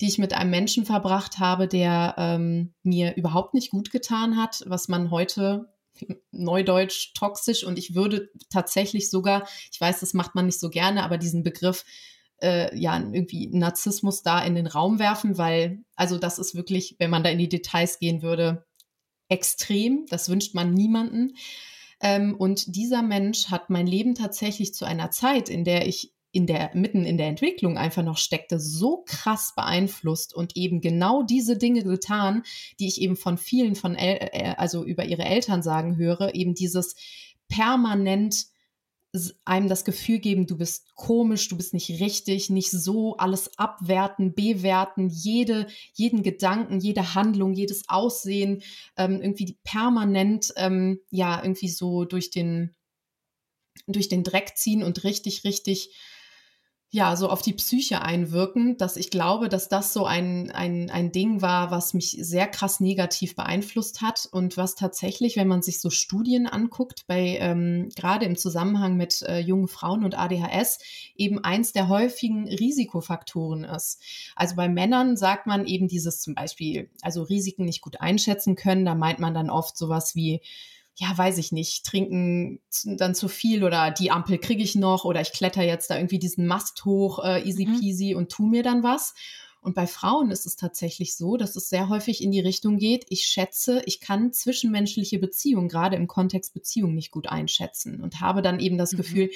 die ich mit einem Menschen verbracht habe, der ähm, mir überhaupt nicht gut getan hat, was man heute <laughs> neudeutsch toxisch und ich würde tatsächlich sogar, ich weiß, das macht man nicht so gerne, aber diesen Begriff äh, ja irgendwie Narzissmus da in den Raum werfen, weil also das ist wirklich, wenn man da in die Details gehen würde, extrem. Das wünscht man niemanden. Ähm, und dieser Mensch hat mein Leben tatsächlich zu einer Zeit, in der ich in der mitten in der Entwicklung einfach noch steckte, so krass beeinflusst und eben genau diese Dinge getan, die ich eben von vielen von El äh, also über ihre Eltern sagen höre, eben dieses permanent einem das Gefühl geben, du bist komisch, du bist nicht richtig, nicht so, alles abwerten, bewerten, jede, jeden Gedanken, jede Handlung, jedes Aussehen, ähm, irgendwie permanent, ähm, ja, irgendwie so durch den, durch den Dreck ziehen und richtig, richtig ja, so auf die Psyche einwirken, dass ich glaube, dass das so ein, ein, ein Ding war, was mich sehr krass negativ beeinflusst hat und was tatsächlich, wenn man sich so Studien anguckt, bei ähm, gerade im Zusammenhang mit äh, jungen Frauen und ADHS, eben eins der häufigen Risikofaktoren ist. Also bei Männern sagt man eben dieses zum Beispiel, also Risiken nicht gut einschätzen können, da meint man dann oft sowas wie, ja, weiß ich nicht, trinken dann zu viel oder die Ampel kriege ich noch oder ich kletter jetzt da irgendwie diesen Mast hoch, äh, easy mhm. peasy und tu mir dann was. Und bei Frauen ist es tatsächlich so, dass es sehr häufig in die Richtung geht, ich schätze, ich kann zwischenmenschliche Beziehungen, gerade im Kontext Beziehung, nicht gut einschätzen und habe dann eben das mhm. Gefühl,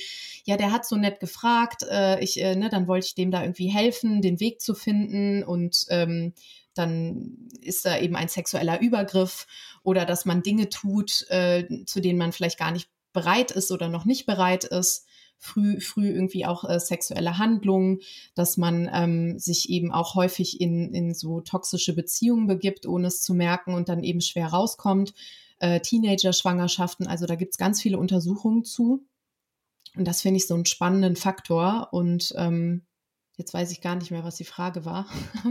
ja, der hat so nett gefragt, äh, ich, äh, ne, dann wollte ich dem da irgendwie helfen, den Weg zu finden und ähm, dann ist da eben ein sexueller Übergriff oder dass man Dinge tut, äh, zu denen man vielleicht gar nicht bereit ist oder noch nicht bereit ist früh, früh irgendwie auch äh, sexuelle Handlungen, dass man ähm, sich eben auch häufig in, in so toxische Beziehungen begibt, ohne es zu merken und dann eben schwer rauskommt. Äh, Teenager-Schwangerschaften, also da gibt es ganz viele Untersuchungen zu. Und das finde ich so einen spannenden Faktor. Und ähm, Jetzt weiß ich gar nicht mehr, was die Frage war. <laughs>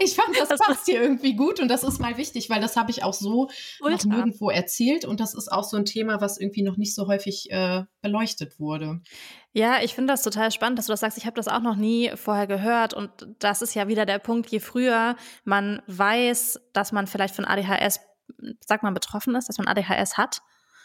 ich fand, das passt hier irgendwie gut und das ist mal wichtig, weil das habe ich auch so noch nirgendwo erzählt und das ist auch so ein Thema, was irgendwie noch nicht so häufig äh, beleuchtet wurde. Ja, ich finde das total spannend, dass du das sagst. Ich habe das auch noch nie vorher gehört und das ist ja wieder der Punkt, je früher man weiß, dass man vielleicht von ADHS, sagt man betroffen ist, dass man ADHS hat,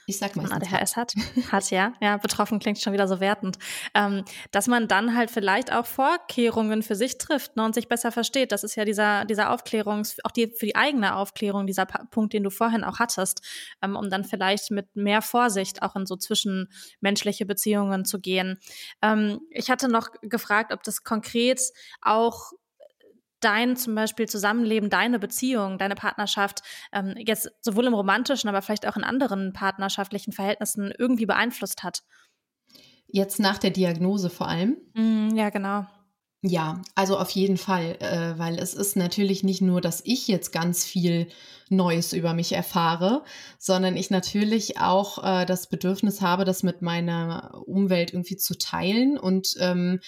ich sag mal. ADHS hat. Hat, ja. Ja, betroffen klingt schon wieder so wertend. Ähm, dass man dann halt vielleicht auch Vorkehrungen für sich trifft ne, und sich besser versteht. Das ist ja dieser, dieser Aufklärungs-, auch die, für die eigene Aufklärung, dieser Punkt, den du vorhin auch hattest, ähm, um dann vielleicht mit mehr Vorsicht auch in so zwischenmenschliche Beziehungen zu gehen. Ähm, ich hatte noch gefragt, ob das konkret auch dein zum Beispiel Zusammenleben, deine Beziehung, deine Partnerschaft ähm, jetzt sowohl im romantischen, aber vielleicht auch in anderen partnerschaftlichen Verhältnissen irgendwie beeinflusst hat? Jetzt nach der Diagnose vor allem? Mm, ja, genau. Ja, also auf jeden Fall, äh, weil es ist natürlich nicht nur, dass ich jetzt ganz viel Neues über mich erfahre, sondern ich natürlich auch äh, das Bedürfnis habe, das mit meiner Umwelt irgendwie zu teilen und ähm,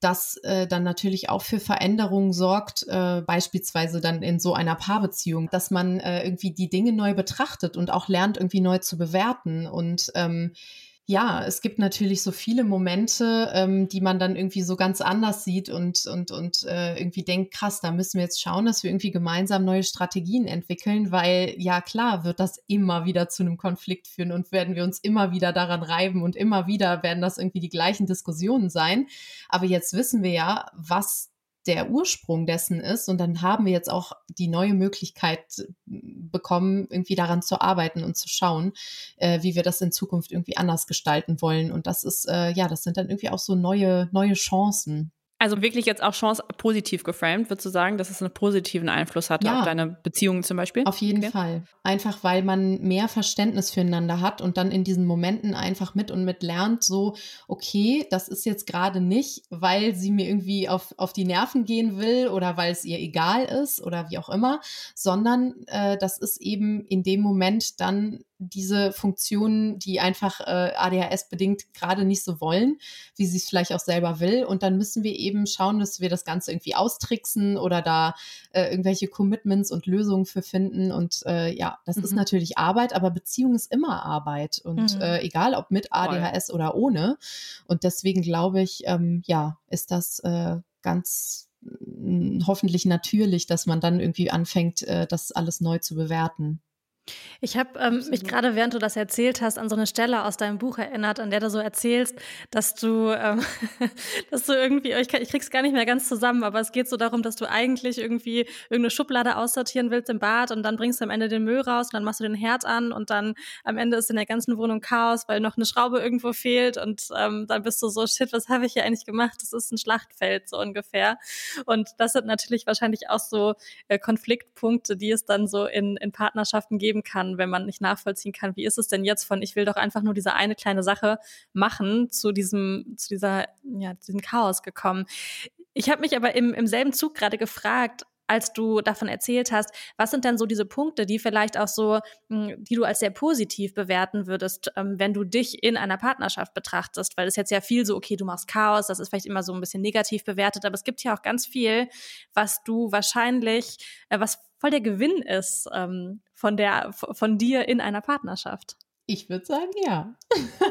das äh, dann natürlich auch für Veränderungen sorgt, äh, beispielsweise dann in so einer Paarbeziehung, dass man äh, irgendwie die Dinge neu betrachtet und auch lernt, irgendwie neu zu bewerten. Und ähm, ja, es gibt natürlich so viele Momente, ähm, die man dann irgendwie so ganz anders sieht und, und, und äh, irgendwie denkt, krass, da müssen wir jetzt schauen, dass wir irgendwie gemeinsam neue Strategien entwickeln, weil ja klar wird das immer wieder zu einem Konflikt führen und werden wir uns immer wieder daran reiben und immer wieder werden das irgendwie die gleichen Diskussionen sein. Aber jetzt wissen wir ja, was der Ursprung dessen ist. Und dann haben wir jetzt auch die neue Möglichkeit bekommen, irgendwie daran zu arbeiten und zu schauen, äh, wie wir das in Zukunft irgendwie anders gestalten wollen. Und das ist, äh, ja, das sind dann irgendwie auch so neue, neue Chancen, also wirklich jetzt auch Chance positiv geframed, würdest du sagen, dass es einen positiven Einfluss hat ja, auf deine Beziehungen zum Beispiel? Auf jeden okay. Fall. Einfach weil man mehr Verständnis füreinander hat und dann in diesen Momenten einfach mit und mit lernt, so, okay, das ist jetzt gerade nicht, weil sie mir irgendwie auf, auf die Nerven gehen will oder weil es ihr egal ist oder wie auch immer, sondern äh, das ist eben in dem Moment dann diese Funktionen, die einfach äh, ADHS bedingt gerade nicht so wollen, wie sie es vielleicht auch selber will. Und dann müssen wir eben schauen, dass wir das Ganze irgendwie austricksen oder da äh, irgendwelche Commitments und Lösungen für finden. Und äh, ja, das mhm. ist natürlich Arbeit, aber Beziehung ist immer Arbeit. Und mhm. äh, egal ob mit ADHS Voll. oder ohne. Und deswegen glaube ich, ähm, ja, ist das äh, ganz hoffentlich natürlich, dass man dann irgendwie anfängt, äh, das alles neu zu bewerten. Ich habe ähm, mich gerade, während du das erzählt hast, an so eine Stelle aus deinem Buch erinnert, an der du so erzählst, dass du, ähm, <laughs> dass du irgendwie, ich, ich krieg's gar nicht mehr ganz zusammen, aber es geht so darum, dass du eigentlich irgendwie irgendeine Schublade aussortieren willst im Bad und dann bringst du am Ende den Müll raus und dann machst du den Herd an und dann am Ende ist in der ganzen Wohnung Chaos, weil noch eine Schraube irgendwo fehlt und ähm, dann bist du so, shit, was habe ich hier eigentlich gemacht? Das ist ein Schlachtfeld so ungefähr. Und das sind natürlich wahrscheinlich auch so äh, Konfliktpunkte, die es dann so in, in Partnerschaften geben kann, wenn man nicht nachvollziehen kann, wie ist es denn jetzt von, ich will doch einfach nur diese eine kleine Sache machen, zu diesem, zu dieser, ja, diesem Chaos gekommen. Ich habe mich aber im, im selben Zug gerade gefragt, als du davon erzählt hast, was sind denn so diese Punkte, die vielleicht auch so, hm, die du als sehr positiv bewerten würdest, ähm, wenn du dich in einer Partnerschaft betrachtest? Weil es jetzt ja viel so, okay, du machst Chaos, das ist vielleicht immer so ein bisschen negativ bewertet, aber es gibt ja auch ganz viel, was du wahrscheinlich, äh, was voll der Gewinn ist ähm, von der, von dir in einer Partnerschaft. Ich würde sagen, ja.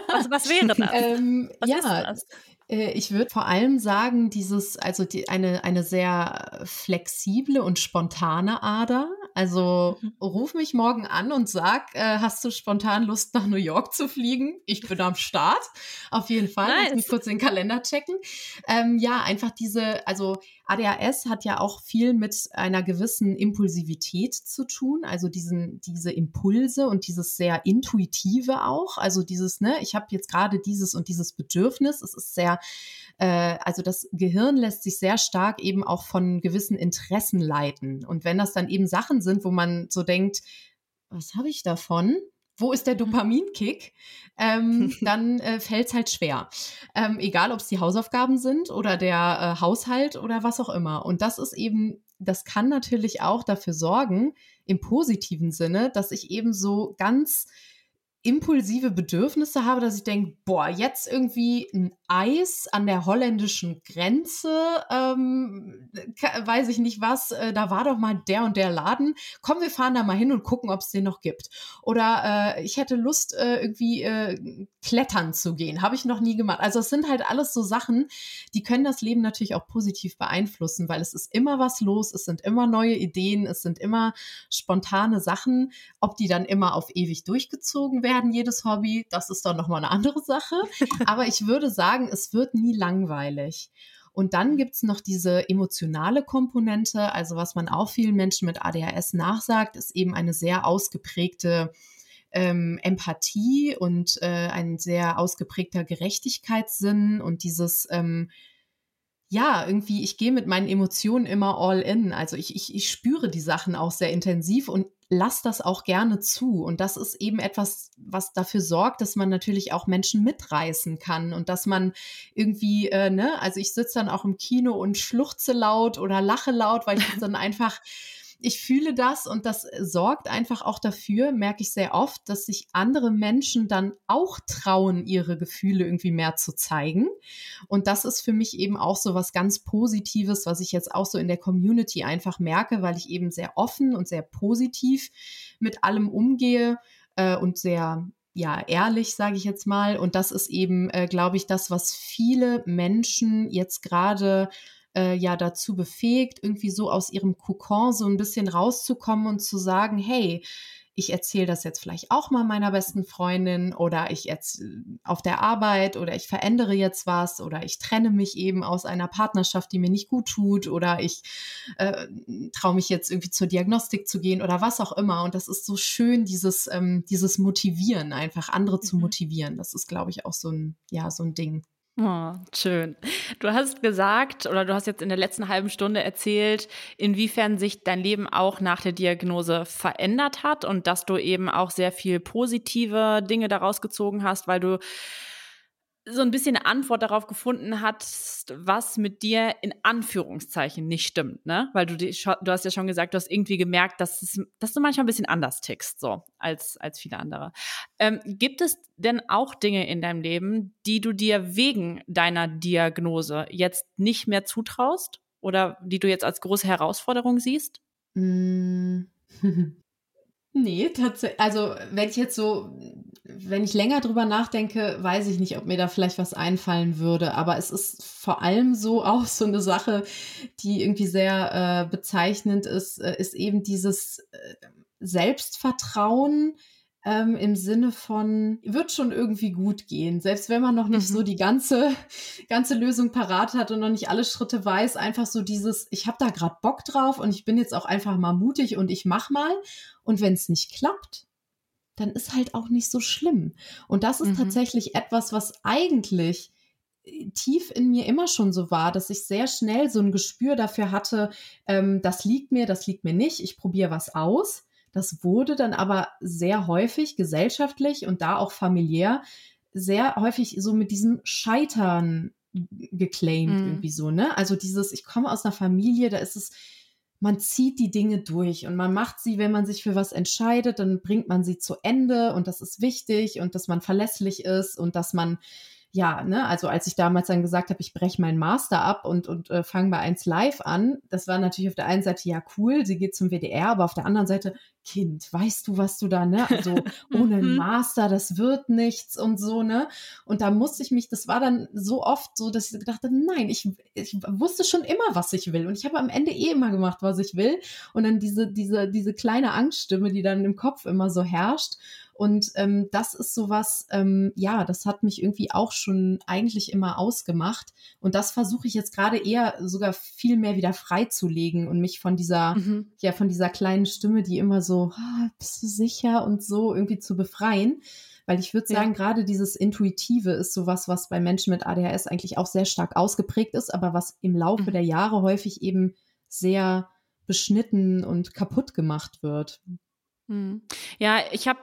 Was, was wäre <laughs> das? ähm, was ja, das? Äh, ich würde vor allem sagen, dieses, also die, eine, eine sehr flexible und spontane Ader. Also mhm. ruf mich morgen an und sag, äh, hast du spontan Lust nach New York zu fliegen? Ich bin am Start. Auf jeden Fall. Nice. Lass mich kurz den Kalender checken. Ähm, ja, einfach diese, also ADHS hat ja auch viel mit einer gewissen Impulsivität zu tun, also diesen, diese Impulse und dieses sehr intuitive auch, also dieses, ne, ich habe jetzt gerade dieses und dieses Bedürfnis, es ist sehr, äh, also das Gehirn lässt sich sehr stark eben auch von gewissen Interessen leiten. Und wenn das dann eben Sachen sind, wo man so denkt, was habe ich davon? Wo ist der Dopaminkick, ähm, <laughs> dann äh, fällt es halt schwer. Ähm, egal, ob es die Hausaufgaben sind oder der äh, Haushalt oder was auch immer. Und das ist eben, das kann natürlich auch dafür sorgen, im positiven Sinne, dass ich eben so ganz impulsive Bedürfnisse habe, dass ich denke, boah, jetzt irgendwie ein Eis an der holländischen Grenze, ähm, weiß ich nicht was, äh, da war doch mal der und der Laden. Komm, wir fahren da mal hin und gucken, ob es den noch gibt. Oder äh, ich hätte Lust, äh, irgendwie äh, klettern zu gehen. Habe ich noch nie gemacht. Also es sind halt alles so Sachen, die können das Leben natürlich auch positiv beeinflussen, weil es ist immer was los, es sind immer neue Ideen, es sind immer spontane Sachen. Ob die dann immer auf ewig durchgezogen werden, werden, jedes Hobby, das ist dann nochmal eine andere Sache. Aber ich würde sagen, es wird nie langweilig. Und dann gibt es noch diese emotionale Komponente, also was man auch vielen Menschen mit ADHS nachsagt, ist eben eine sehr ausgeprägte ähm, Empathie und äh, ein sehr ausgeprägter Gerechtigkeitssinn und dieses ähm, ja, irgendwie, ich gehe mit meinen Emotionen immer all in. Also ich, ich, ich spüre die Sachen auch sehr intensiv und lass das auch gerne zu. Und das ist eben etwas, was dafür sorgt, dass man natürlich auch Menschen mitreißen kann und dass man irgendwie, äh, ne, also ich sitze dann auch im Kino und schluchze laut oder lache laut, weil ich dann <laughs> einfach ich fühle das und das sorgt einfach auch dafür, merke ich sehr oft, dass sich andere Menschen dann auch trauen, ihre Gefühle irgendwie mehr zu zeigen. Und das ist für mich eben auch so was ganz Positives, was ich jetzt auch so in der Community einfach merke, weil ich eben sehr offen und sehr positiv mit allem umgehe äh, und sehr ja, ehrlich, sage ich jetzt mal. Und das ist eben, äh, glaube ich, das, was viele Menschen jetzt gerade äh, ja dazu befähigt, irgendwie so aus ihrem Kokon so ein bisschen rauszukommen und zu sagen, hey, ich erzähle das jetzt vielleicht auch mal meiner besten Freundin oder ich jetzt auf der Arbeit oder ich verändere jetzt was oder ich trenne mich eben aus einer Partnerschaft, die mir nicht gut tut oder ich äh, traue mich jetzt irgendwie zur Diagnostik zu gehen oder was auch immer. Und das ist so schön, dieses, ähm, dieses Motivieren, einfach andere mhm. zu motivieren. Das ist, glaube ich, auch so ein, ja, so ein Ding. Oh, schön. Du hast gesagt oder du hast jetzt in der letzten halben Stunde erzählt, inwiefern sich dein Leben auch nach der Diagnose verändert hat und dass du eben auch sehr viel positive Dinge daraus gezogen hast, weil du so ein bisschen eine Antwort darauf gefunden hast, was mit dir in Anführungszeichen nicht stimmt, ne? Weil du, du hast ja schon gesagt, du hast irgendwie gemerkt, dass, es, dass du manchmal ein bisschen anders tickst, so als, als viele andere. Ähm, gibt es denn auch Dinge in deinem Leben, die du dir wegen deiner Diagnose jetzt nicht mehr zutraust oder die du jetzt als große Herausforderung siehst? <laughs> Nee, tatsächlich. Also, wenn ich jetzt so, wenn ich länger drüber nachdenke, weiß ich nicht, ob mir da vielleicht was einfallen würde. Aber es ist vor allem so <laughs> auch so eine Sache, die irgendwie sehr äh, bezeichnend ist, äh, ist eben dieses äh, Selbstvertrauen, ähm, im Sinne von, wird schon irgendwie gut gehen. Selbst wenn man noch nicht mhm. so die ganze, <laughs> ganze Lösung parat hat und noch nicht alle Schritte weiß, einfach so dieses, ich habe da gerade Bock drauf und ich bin jetzt auch einfach mal mutig und ich mach mal. Und wenn es nicht klappt, dann ist halt auch nicht so schlimm. Und das ist mhm. tatsächlich etwas, was eigentlich äh, tief in mir immer schon so war, dass ich sehr schnell so ein Gespür dafür hatte, ähm, das liegt mir, das liegt mir nicht, ich probiere was aus. Das wurde dann aber sehr häufig gesellschaftlich und da auch familiär sehr häufig so mit diesem Scheitern geclaimed mm. irgendwie so, ne? Also dieses, ich komme aus einer Familie, da ist es, man zieht die Dinge durch und man macht sie, wenn man sich für was entscheidet, dann bringt man sie zu Ende und das ist wichtig und dass man verlässlich ist und dass man ja, ne, also als ich damals dann gesagt habe, ich breche meinen Master ab und, und äh, fange bei 1 Live an, das war natürlich auf der einen Seite ja cool, sie geht zum WDR, aber auf der anderen Seite, Kind, weißt du, was du da, ne? Also <laughs> ohne mhm. Master, das wird nichts und so, ne? Und da musste ich mich, das war dann so oft so, dass ich gedacht habe, nein, ich, ich wusste schon immer, was ich will. Und ich habe am Ende eh immer gemacht, was ich will. Und dann diese, diese, diese kleine Angststimme, die dann im Kopf immer so herrscht. Und ähm, das ist sowas, ähm, ja, das hat mich irgendwie auch schon eigentlich immer ausgemacht. Und das versuche ich jetzt gerade eher sogar viel mehr wieder freizulegen und mich von dieser, mhm. ja, von dieser kleinen Stimme, die immer so, ah, bist du sicher und so irgendwie zu befreien. Weil ich würde sagen, ja. gerade dieses Intuitive ist sowas, was bei Menschen mit ADHS eigentlich auch sehr stark ausgeprägt ist, aber was im Laufe mhm. der Jahre häufig eben sehr beschnitten und kaputt gemacht wird. Mhm. Ja, ich habe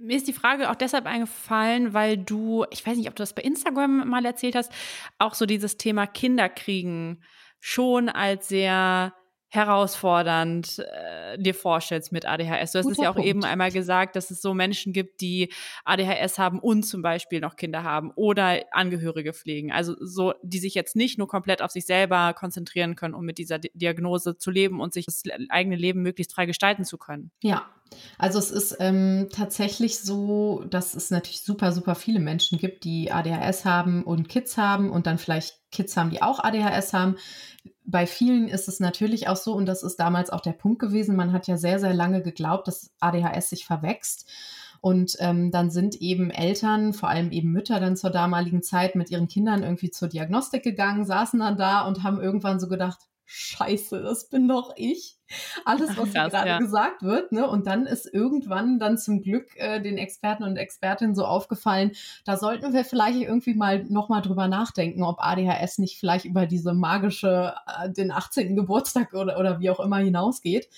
mir ist die Frage auch deshalb eingefallen, weil du, ich weiß nicht, ob du das bei Instagram mal erzählt hast, auch so dieses Thema Kinderkriegen schon als sehr herausfordernd äh, dir vorstellst mit ADHS. Du hast Guter es ja auch Punkt. eben einmal gesagt, dass es so Menschen gibt, die ADHS haben und zum Beispiel noch Kinder haben oder Angehörige pflegen. Also so, die sich jetzt nicht nur komplett auf sich selber konzentrieren können, um mit dieser Diagnose zu leben und sich das eigene Leben möglichst frei gestalten zu können. Ja, also es ist ähm, tatsächlich so, dass es natürlich super, super viele Menschen gibt, die ADHS haben und Kids haben und dann vielleicht Kids haben, die auch ADHS haben bei vielen ist es natürlich auch so, und das ist damals auch der Punkt gewesen, man hat ja sehr, sehr lange geglaubt, dass ADHS sich verwächst. Und ähm, dann sind eben Eltern, vor allem eben Mütter dann zur damaligen Zeit mit ihren Kindern irgendwie zur Diagnostik gegangen, saßen dann da und haben irgendwann so gedacht, Scheiße, das bin doch ich. Alles, was Krass, gerade ja. gesagt wird. Ne? Und dann ist irgendwann dann zum Glück äh, den Experten und Expertinnen so aufgefallen, da sollten wir vielleicht irgendwie mal nochmal drüber nachdenken, ob ADHS nicht vielleicht über diese magische, äh, den 18. Geburtstag oder, oder wie auch immer hinausgeht.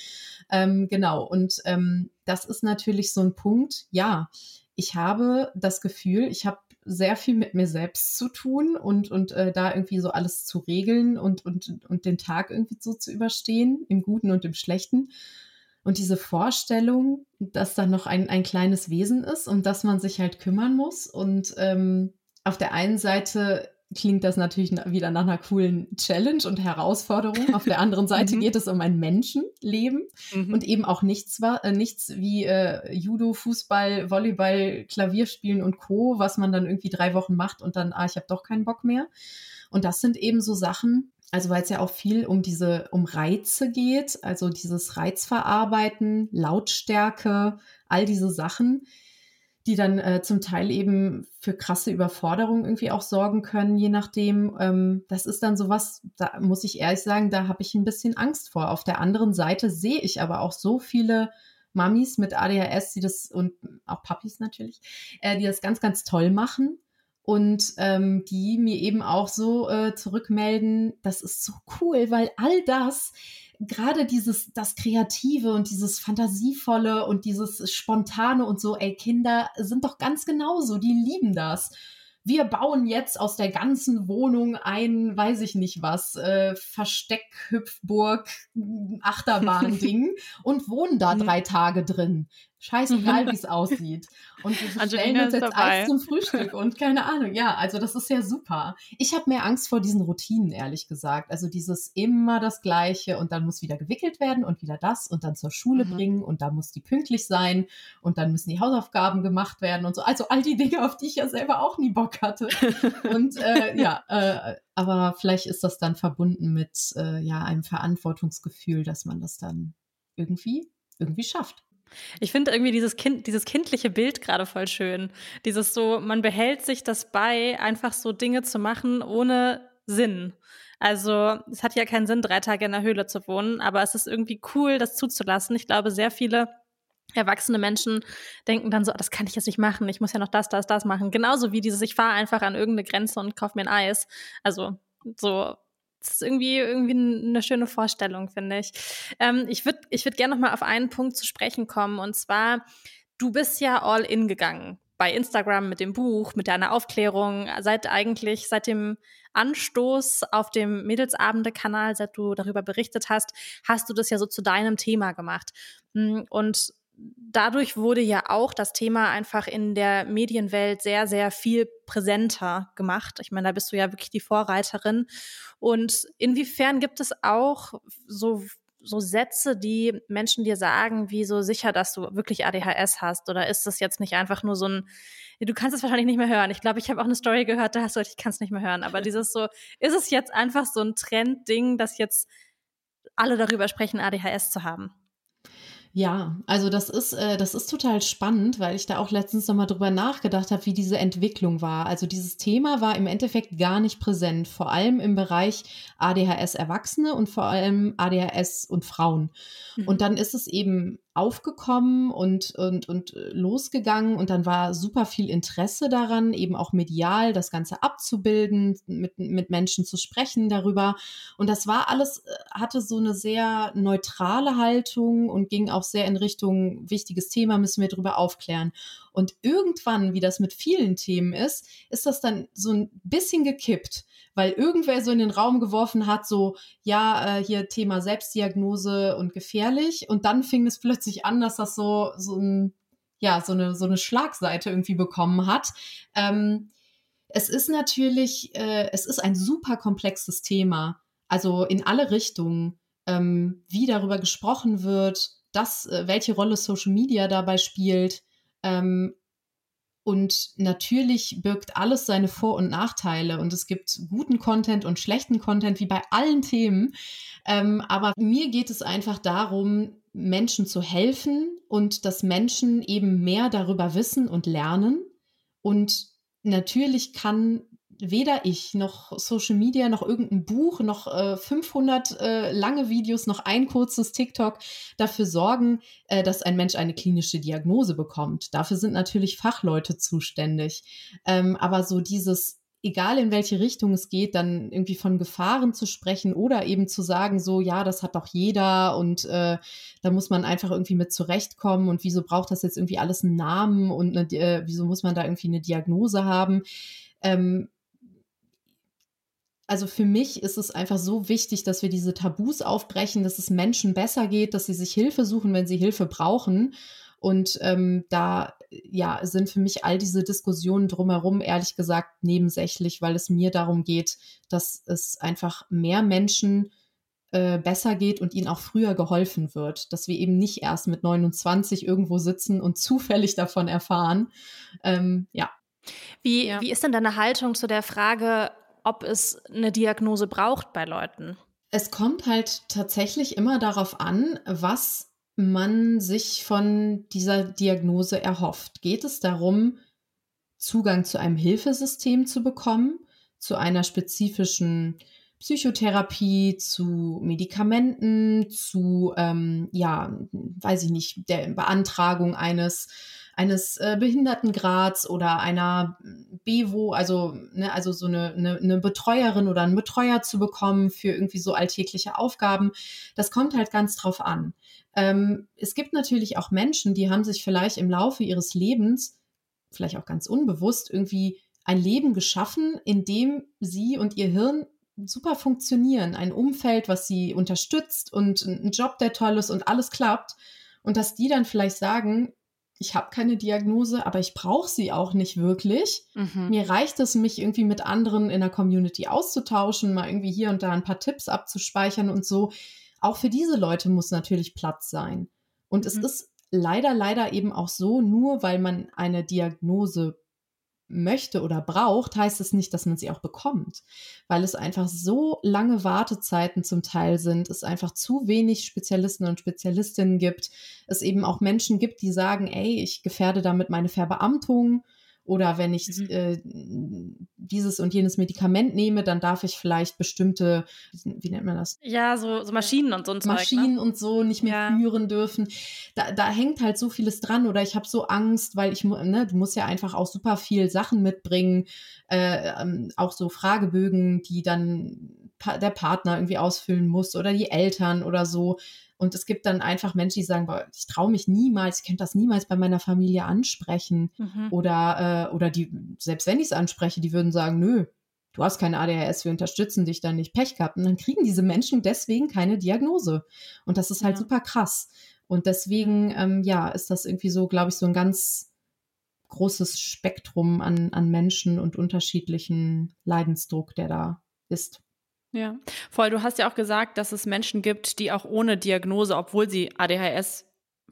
Ähm, genau. Und ähm, das ist natürlich so ein Punkt, ja. Ich habe das Gefühl, ich habe sehr viel mit mir selbst zu tun und, und äh, da irgendwie so alles zu regeln und, und, und den Tag irgendwie so zu überstehen, im Guten und im Schlechten. Und diese Vorstellung, dass da noch ein, ein kleines Wesen ist, um das man sich halt kümmern muss. Und ähm, auf der einen Seite klingt das natürlich wieder nach einer coolen Challenge und Herausforderung. Auf der anderen <laughs> Seite mhm. geht es um ein Menschenleben mhm. und eben auch nichts, äh, nichts wie äh, Judo, Fußball, Volleyball, Klavierspielen und Co., was man dann irgendwie drei Wochen macht und dann, ah, ich habe doch keinen Bock mehr. Und das sind eben so Sachen, also weil es ja auch viel um diese, um Reize geht, also dieses Reizverarbeiten, Lautstärke, all diese Sachen, die dann äh, zum Teil eben für krasse Überforderung irgendwie auch sorgen können, je nachdem. Ähm, das ist dann sowas, da muss ich ehrlich sagen, da habe ich ein bisschen Angst vor. Auf der anderen Seite sehe ich aber auch so viele Mamis mit ADHS, die das und auch Papis natürlich, äh, die das ganz, ganz toll machen und ähm, die mir eben auch so äh, zurückmelden, das ist so cool, weil all das gerade dieses, das Kreative und dieses Fantasievolle und dieses Spontane und so, ey, Kinder sind doch ganz genauso, die lieben das. Wir bauen jetzt aus der ganzen Wohnung ein, weiß ich nicht was, äh, Versteck, Hüpfburg, Achterbahn-Ding <laughs> und wohnen da drei Tage drin scheißegal, wie es aussieht. Und wir <laughs> stellen uns jetzt dabei. Eis zum Frühstück und keine Ahnung. Ja, also das ist ja super. Ich habe mehr Angst vor diesen Routinen, ehrlich gesagt. Also dieses immer das Gleiche und dann muss wieder gewickelt werden und wieder das und dann zur Schule mhm. bringen und da muss die pünktlich sein und dann müssen die Hausaufgaben gemacht werden und so. Also all die Dinge, auf die ich ja selber auch nie Bock hatte. <laughs> und äh, ja, äh, aber vielleicht ist das dann verbunden mit äh, ja einem Verantwortungsgefühl, dass man das dann irgendwie irgendwie schafft. Ich finde irgendwie dieses, kind, dieses kindliche Bild gerade voll schön. Dieses so, man behält sich das bei, einfach so Dinge zu machen ohne Sinn. Also es hat ja keinen Sinn, drei Tage in der Höhle zu wohnen, aber es ist irgendwie cool, das zuzulassen. Ich glaube, sehr viele erwachsene Menschen denken dann so, oh, das kann ich jetzt nicht machen, ich muss ja noch das, das, das machen. Genauso wie dieses, ich fahre einfach an irgendeine Grenze und kaufe mir ein Eis. Also so das ist irgendwie, irgendwie eine schöne Vorstellung, finde ich. Ähm, ich würde ich würd gerne noch mal auf einen Punkt zu sprechen kommen. Und zwar, du bist ja all in gegangen bei Instagram mit dem Buch, mit deiner Aufklärung, seit eigentlich, seit dem Anstoß auf dem Mädelsabende-Kanal, seit du darüber berichtet hast, hast du das ja so zu deinem Thema gemacht. Hm, und dadurch wurde ja auch das Thema einfach in der Medienwelt sehr, sehr viel präsenter gemacht. Ich meine, da bist du ja wirklich die Vorreiterin. Und inwiefern gibt es auch so so Sätze, die Menschen dir sagen, wie so sicher, dass du wirklich ADHS hast? Oder ist das jetzt nicht einfach nur so ein, du kannst es wahrscheinlich nicht mehr hören. Ich glaube, ich habe auch eine Story gehört, da hast du, ich kann es nicht mehr hören. Aber <laughs> dieses so, ist es jetzt einfach so ein Trendding, dass jetzt alle darüber sprechen, ADHS zu haben? Ja, also das ist, äh, das ist total spannend, weil ich da auch letztens nochmal drüber nachgedacht habe, wie diese Entwicklung war. Also dieses Thema war im Endeffekt gar nicht präsent, vor allem im Bereich ADHS Erwachsene und vor allem ADHS und Frauen. Mhm. Und dann ist es eben aufgekommen und, und, und äh, losgegangen und dann war super viel Interesse daran, eben auch medial das Ganze abzubilden, mit, mit Menschen zu sprechen darüber. Und das war alles, äh, hatte so eine sehr neutrale Haltung und ging auch sehr in Richtung wichtiges Thema, müssen wir darüber aufklären. Und irgendwann, wie das mit vielen Themen ist, ist das dann so ein bisschen gekippt weil irgendwer so in den Raum geworfen hat, so, ja, äh, hier Thema Selbstdiagnose und gefährlich. Und dann fing es plötzlich an, dass das so, so ein, ja, so eine, so eine Schlagseite irgendwie bekommen hat. Ähm, es ist natürlich, äh, es ist ein super komplexes Thema. Also in alle Richtungen, ähm, wie darüber gesprochen wird, das, äh, welche Rolle Social Media dabei spielt. Ähm, und natürlich birgt alles seine Vor- und Nachteile. Und es gibt guten Content und schlechten Content, wie bei allen Themen. Ähm, aber mir geht es einfach darum, Menschen zu helfen und dass Menschen eben mehr darüber wissen und lernen. Und natürlich kann weder ich noch Social Media noch irgendein Buch noch äh, 500 äh, lange Videos noch ein kurzes TikTok dafür sorgen, äh, dass ein Mensch eine klinische Diagnose bekommt. Dafür sind natürlich Fachleute zuständig. Ähm, aber so dieses egal in welche Richtung es geht, dann irgendwie von Gefahren zu sprechen oder eben zu sagen, so, ja, das hat doch jeder und äh, da muss man einfach irgendwie mit zurechtkommen und wieso braucht das jetzt irgendwie alles einen Namen und eine, äh, wieso muss man da irgendwie eine Diagnose haben? Ähm, also für mich ist es einfach so wichtig, dass wir diese Tabus aufbrechen, dass es Menschen besser geht, dass sie sich Hilfe suchen, wenn sie Hilfe brauchen. Und ähm, da ja, sind für mich all diese Diskussionen drumherum ehrlich gesagt nebensächlich, weil es mir darum geht, dass es einfach mehr Menschen äh, besser geht und ihnen auch früher geholfen wird, dass wir eben nicht erst mit 29 irgendwo sitzen und <laughs> zufällig davon erfahren. Ähm, ja. Wie, ja. wie ist denn deine Haltung zu der Frage, ob es eine Diagnose braucht bei Leuten? Es kommt halt tatsächlich immer darauf an, was man sich von dieser Diagnose erhofft. Geht es darum, Zugang zu einem Hilfesystem zu bekommen, zu einer spezifischen Psychotherapie, zu Medikamenten, zu, ähm, ja, weiß ich nicht, der Beantragung eines eines äh, Behindertengrads oder einer Bewo, also, ne, also so eine, eine, eine Betreuerin oder einen Betreuer zu bekommen für irgendwie so alltägliche Aufgaben. Das kommt halt ganz drauf an. Ähm, es gibt natürlich auch Menschen, die haben sich vielleicht im Laufe ihres Lebens, vielleicht auch ganz unbewusst, irgendwie ein Leben geschaffen, in dem sie und ihr Hirn super funktionieren. Ein Umfeld, was sie unterstützt und ein Job, der toll ist und alles klappt. Und dass die dann vielleicht sagen, ich habe keine Diagnose, aber ich brauche sie auch nicht wirklich. Mhm. Mir reicht es, mich irgendwie mit anderen in der Community auszutauschen, mal irgendwie hier und da ein paar Tipps abzuspeichern und so. Auch für diese Leute muss natürlich Platz sein. Und mhm. es ist leider, leider eben auch so, nur weil man eine Diagnose möchte oder braucht, heißt es nicht, dass man sie auch bekommt, weil es einfach so lange Wartezeiten zum Teil sind, es einfach zu wenig Spezialisten und Spezialistinnen gibt, es eben auch Menschen gibt, die sagen, ey, ich gefährde damit meine Verbeamtung oder wenn ich mhm. äh, dieses und jenes Medikament nehme, dann darf ich vielleicht bestimmte, wie nennt man das? Ja, so, so Maschinen und so ein Zeug, Maschinen ne? und so nicht mehr ja. führen dürfen. Da, da hängt halt so vieles dran oder ich habe so Angst, weil ich, ne, du musst ja einfach auch super viel Sachen mitbringen, äh, ähm, auch so Fragebögen, die dann der Partner irgendwie ausfüllen muss oder die Eltern oder so. Und es gibt dann einfach Menschen, die sagen, boah, ich traue mich niemals, ich könnte das niemals bei meiner Familie ansprechen. Mhm. Oder, äh, oder die, selbst wenn ich es anspreche, die würden sagen, nö, du hast keine ADHS, wir unterstützen dich dann nicht, Pech gehabt. Und dann kriegen diese Menschen deswegen keine Diagnose. Und das ist halt ja. super krass. Und deswegen, ähm, ja, ist das irgendwie so, glaube ich, so ein ganz großes Spektrum an, an Menschen und unterschiedlichen Leidensdruck, der da ist. Ja, voll. Du hast ja auch gesagt, dass es Menschen gibt, die auch ohne Diagnose, obwohl sie ADHS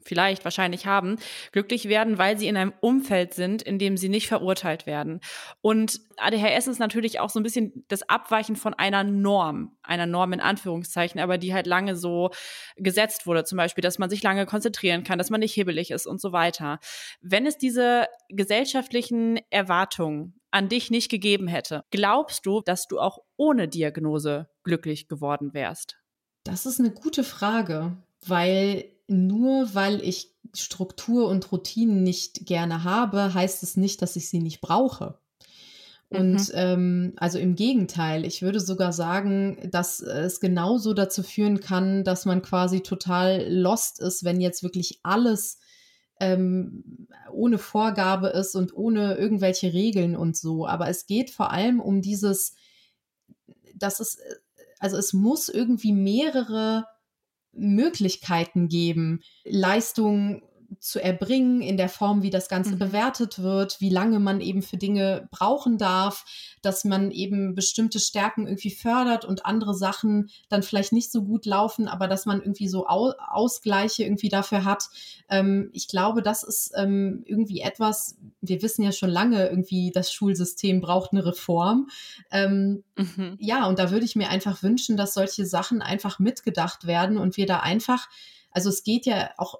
vielleicht wahrscheinlich haben, glücklich werden, weil sie in einem Umfeld sind, in dem sie nicht verurteilt werden. Und ADHS ist natürlich auch so ein bisschen das Abweichen von einer Norm, einer Norm in Anführungszeichen, aber die halt lange so gesetzt wurde. Zum Beispiel, dass man sich lange konzentrieren kann, dass man nicht hibbelig ist und so weiter. Wenn es diese gesellschaftlichen Erwartungen an dich nicht gegeben hätte, glaubst du, dass du auch ohne Diagnose glücklich geworden wärst? Das ist eine gute Frage, weil nur weil ich Struktur und Routinen nicht gerne habe, heißt es nicht, dass ich sie nicht brauche. Und mhm. ähm, also im Gegenteil, ich würde sogar sagen, dass es genauso dazu führen kann, dass man quasi total lost ist, wenn jetzt wirklich alles ähm, ohne Vorgabe ist und ohne irgendwelche Regeln und so. Aber es geht vor allem um dieses, dass es, also es muss irgendwie mehrere Möglichkeiten geben, Leistungen zu erbringen, in der Form, wie das Ganze mhm. bewertet wird, wie lange man eben für Dinge brauchen darf, dass man eben bestimmte Stärken irgendwie fördert und andere Sachen dann vielleicht nicht so gut laufen, aber dass man irgendwie so Au Ausgleiche irgendwie dafür hat. Ähm, ich glaube, das ist ähm, irgendwie etwas, wir wissen ja schon lange irgendwie, das Schulsystem braucht eine Reform. Ähm, mhm. Ja, und da würde ich mir einfach wünschen, dass solche Sachen einfach mitgedacht werden und wir da einfach also es geht ja auch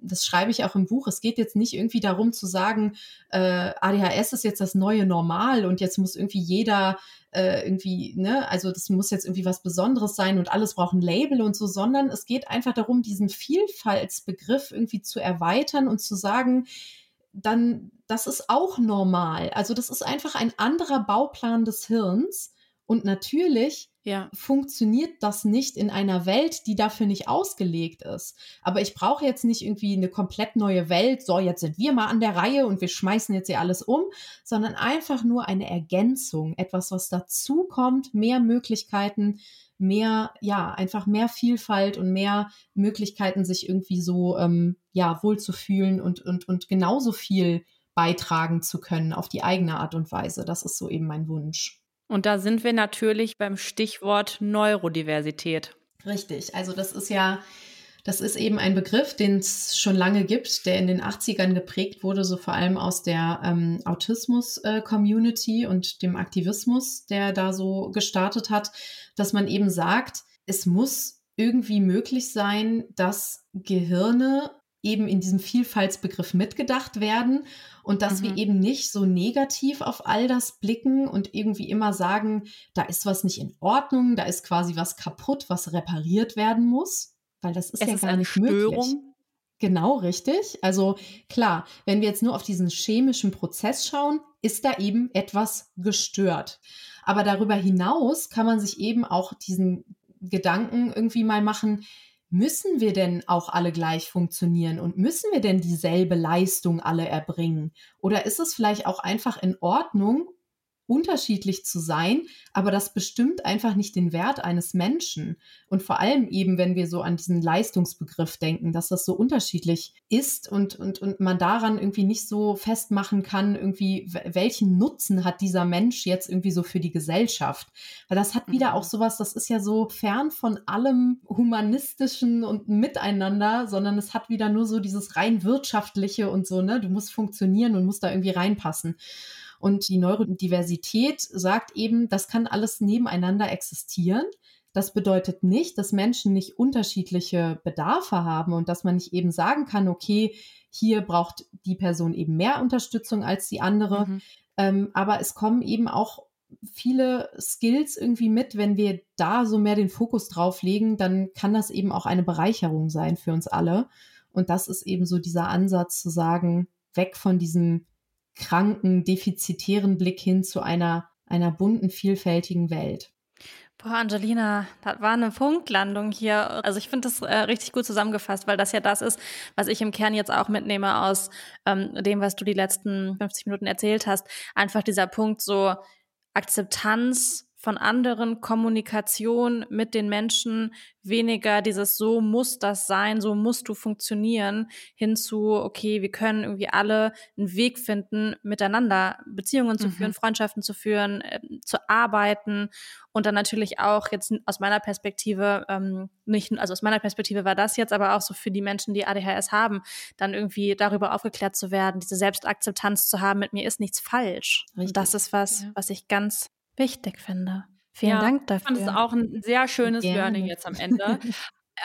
das schreibe ich auch im Buch, es geht jetzt nicht irgendwie darum zu sagen, äh, ADHS ist jetzt das neue Normal und jetzt muss irgendwie jeder äh, irgendwie, ne, also das muss jetzt irgendwie was Besonderes sein und alles braucht ein Label und so, sondern es geht einfach darum, diesen Vielfaltsbegriff irgendwie zu erweitern und zu sagen, dann, das ist auch normal. Also das ist einfach ein anderer Bauplan des Hirns. Und natürlich ja. funktioniert das nicht in einer Welt, die dafür nicht ausgelegt ist. Aber ich brauche jetzt nicht irgendwie eine komplett neue Welt, so jetzt sind wir mal an der Reihe und wir schmeißen jetzt hier alles um, sondern einfach nur eine Ergänzung, etwas, was dazukommt, mehr Möglichkeiten, mehr, ja, einfach mehr Vielfalt und mehr Möglichkeiten, sich irgendwie so, ähm, ja, wohlzufühlen und, und, und genauso viel beitragen zu können auf die eigene Art und Weise. Das ist so eben mein Wunsch. Und da sind wir natürlich beim Stichwort Neurodiversität. Richtig. Also das ist ja, das ist eben ein Begriff, den es schon lange gibt, der in den 80ern geprägt wurde, so vor allem aus der ähm, Autismus-Community äh, und dem Aktivismus, der da so gestartet hat, dass man eben sagt, es muss irgendwie möglich sein, dass Gehirne eben in diesem Vielfaltsbegriff mitgedacht werden und dass mhm. wir eben nicht so negativ auf all das blicken und irgendwie immer sagen, da ist was nicht in Ordnung, da ist quasi was kaputt, was repariert werden muss, weil das ist es ja ist gar nicht Störung. möglich. Genau, richtig. Also klar, wenn wir jetzt nur auf diesen chemischen Prozess schauen, ist da eben etwas gestört. Aber darüber hinaus kann man sich eben auch diesen Gedanken irgendwie mal machen, müssen wir denn auch alle gleich funktionieren und müssen wir denn dieselbe Leistung alle erbringen? Oder ist es vielleicht auch einfach in Ordnung, unterschiedlich zu sein, aber das bestimmt einfach nicht den Wert eines Menschen. Und vor allem eben, wenn wir so an diesen Leistungsbegriff denken, dass das so unterschiedlich ist und, und, und man daran irgendwie nicht so festmachen kann, irgendwie, welchen Nutzen hat dieser Mensch jetzt irgendwie so für die Gesellschaft. Weil das hat wieder auch mhm. sowas, das ist ja so fern von allem humanistischen und miteinander, sondern es hat wieder nur so dieses rein wirtschaftliche und so, ne? Du musst funktionieren und musst da irgendwie reinpassen. Und die Neurodiversität sagt eben, das kann alles nebeneinander existieren. Das bedeutet nicht, dass Menschen nicht unterschiedliche Bedarfe haben und dass man nicht eben sagen kann, okay, hier braucht die Person eben mehr Unterstützung als die andere. Mhm. Ähm, aber es kommen eben auch viele Skills irgendwie mit, wenn wir da so mehr den Fokus drauf legen, dann kann das eben auch eine Bereicherung sein für uns alle. Und das ist eben so dieser Ansatz zu sagen, weg von diesem kranken, defizitären Blick hin zu einer, einer bunten, vielfältigen Welt. Boah, Angelina, das war eine Punktlandung hier. Also ich finde das äh, richtig gut zusammengefasst, weil das ja das ist, was ich im Kern jetzt auch mitnehme aus ähm, dem, was du die letzten 50 Minuten erzählt hast. Einfach dieser Punkt so Akzeptanz von anderen Kommunikation mit den Menschen weniger dieses so muss das sein, so musst du funktionieren, hinzu, okay, wir können irgendwie alle einen Weg finden, miteinander Beziehungen zu mhm. führen, Freundschaften zu führen, äh, zu arbeiten und dann natürlich auch jetzt aus meiner Perspektive, ähm, nicht, also aus meiner Perspektive war das jetzt, aber auch so für die Menschen, die ADHS haben, dann irgendwie darüber aufgeklärt zu werden, diese Selbstakzeptanz zu haben, mit mir ist nichts falsch. Richtig. Und das ist was, ja. was ich ganz wichtig finde. Vielen ja, Dank dafür. Ich fand es auch ein sehr schönes Gerne. Learning jetzt am Ende. <laughs>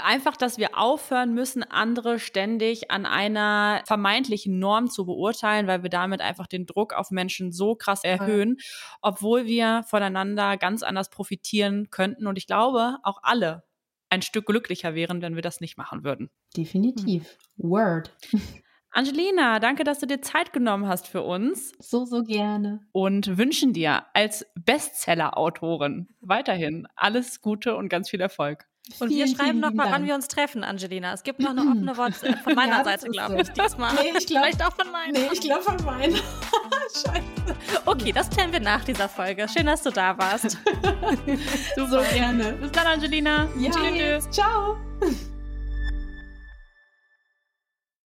Einfach, dass wir aufhören müssen, andere ständig an einer vermeintlichen Norm zu beurteilen, weil wir damit einfach den Druck auf Menschen so krass erhöhen, obwohl wir voneinander ganz anders profitieren könnten. Und ich glaube, auch alle ein Stück glücklicher wären, wenn wir das nicht machen würden. Definitiv. Word. Angelina, danke, dass du dir Zeit genommen hast für uns. So, so gerne. Und wünschen dir als Bestseller-Autorin weiterhin alles Gute und ganz viel Erfolg. Und vielen, wir schreiben noch mal, wann wir uns treffen, Angelina. Es gibt noch eine offene <laughs> WhatsApp von meiner ja, Seite, glaube ich, diesmal. Nee, ich glaube. Vielleicht auch von meiner. Nee, ich glaube von meiner. <laughs> Scheiße. Okay, das klären wir nach dieser Folge. Schön, dass du da warst. <laughs> so gerne. Bis dann, Angelina. Ja. Tschüss. Ciao.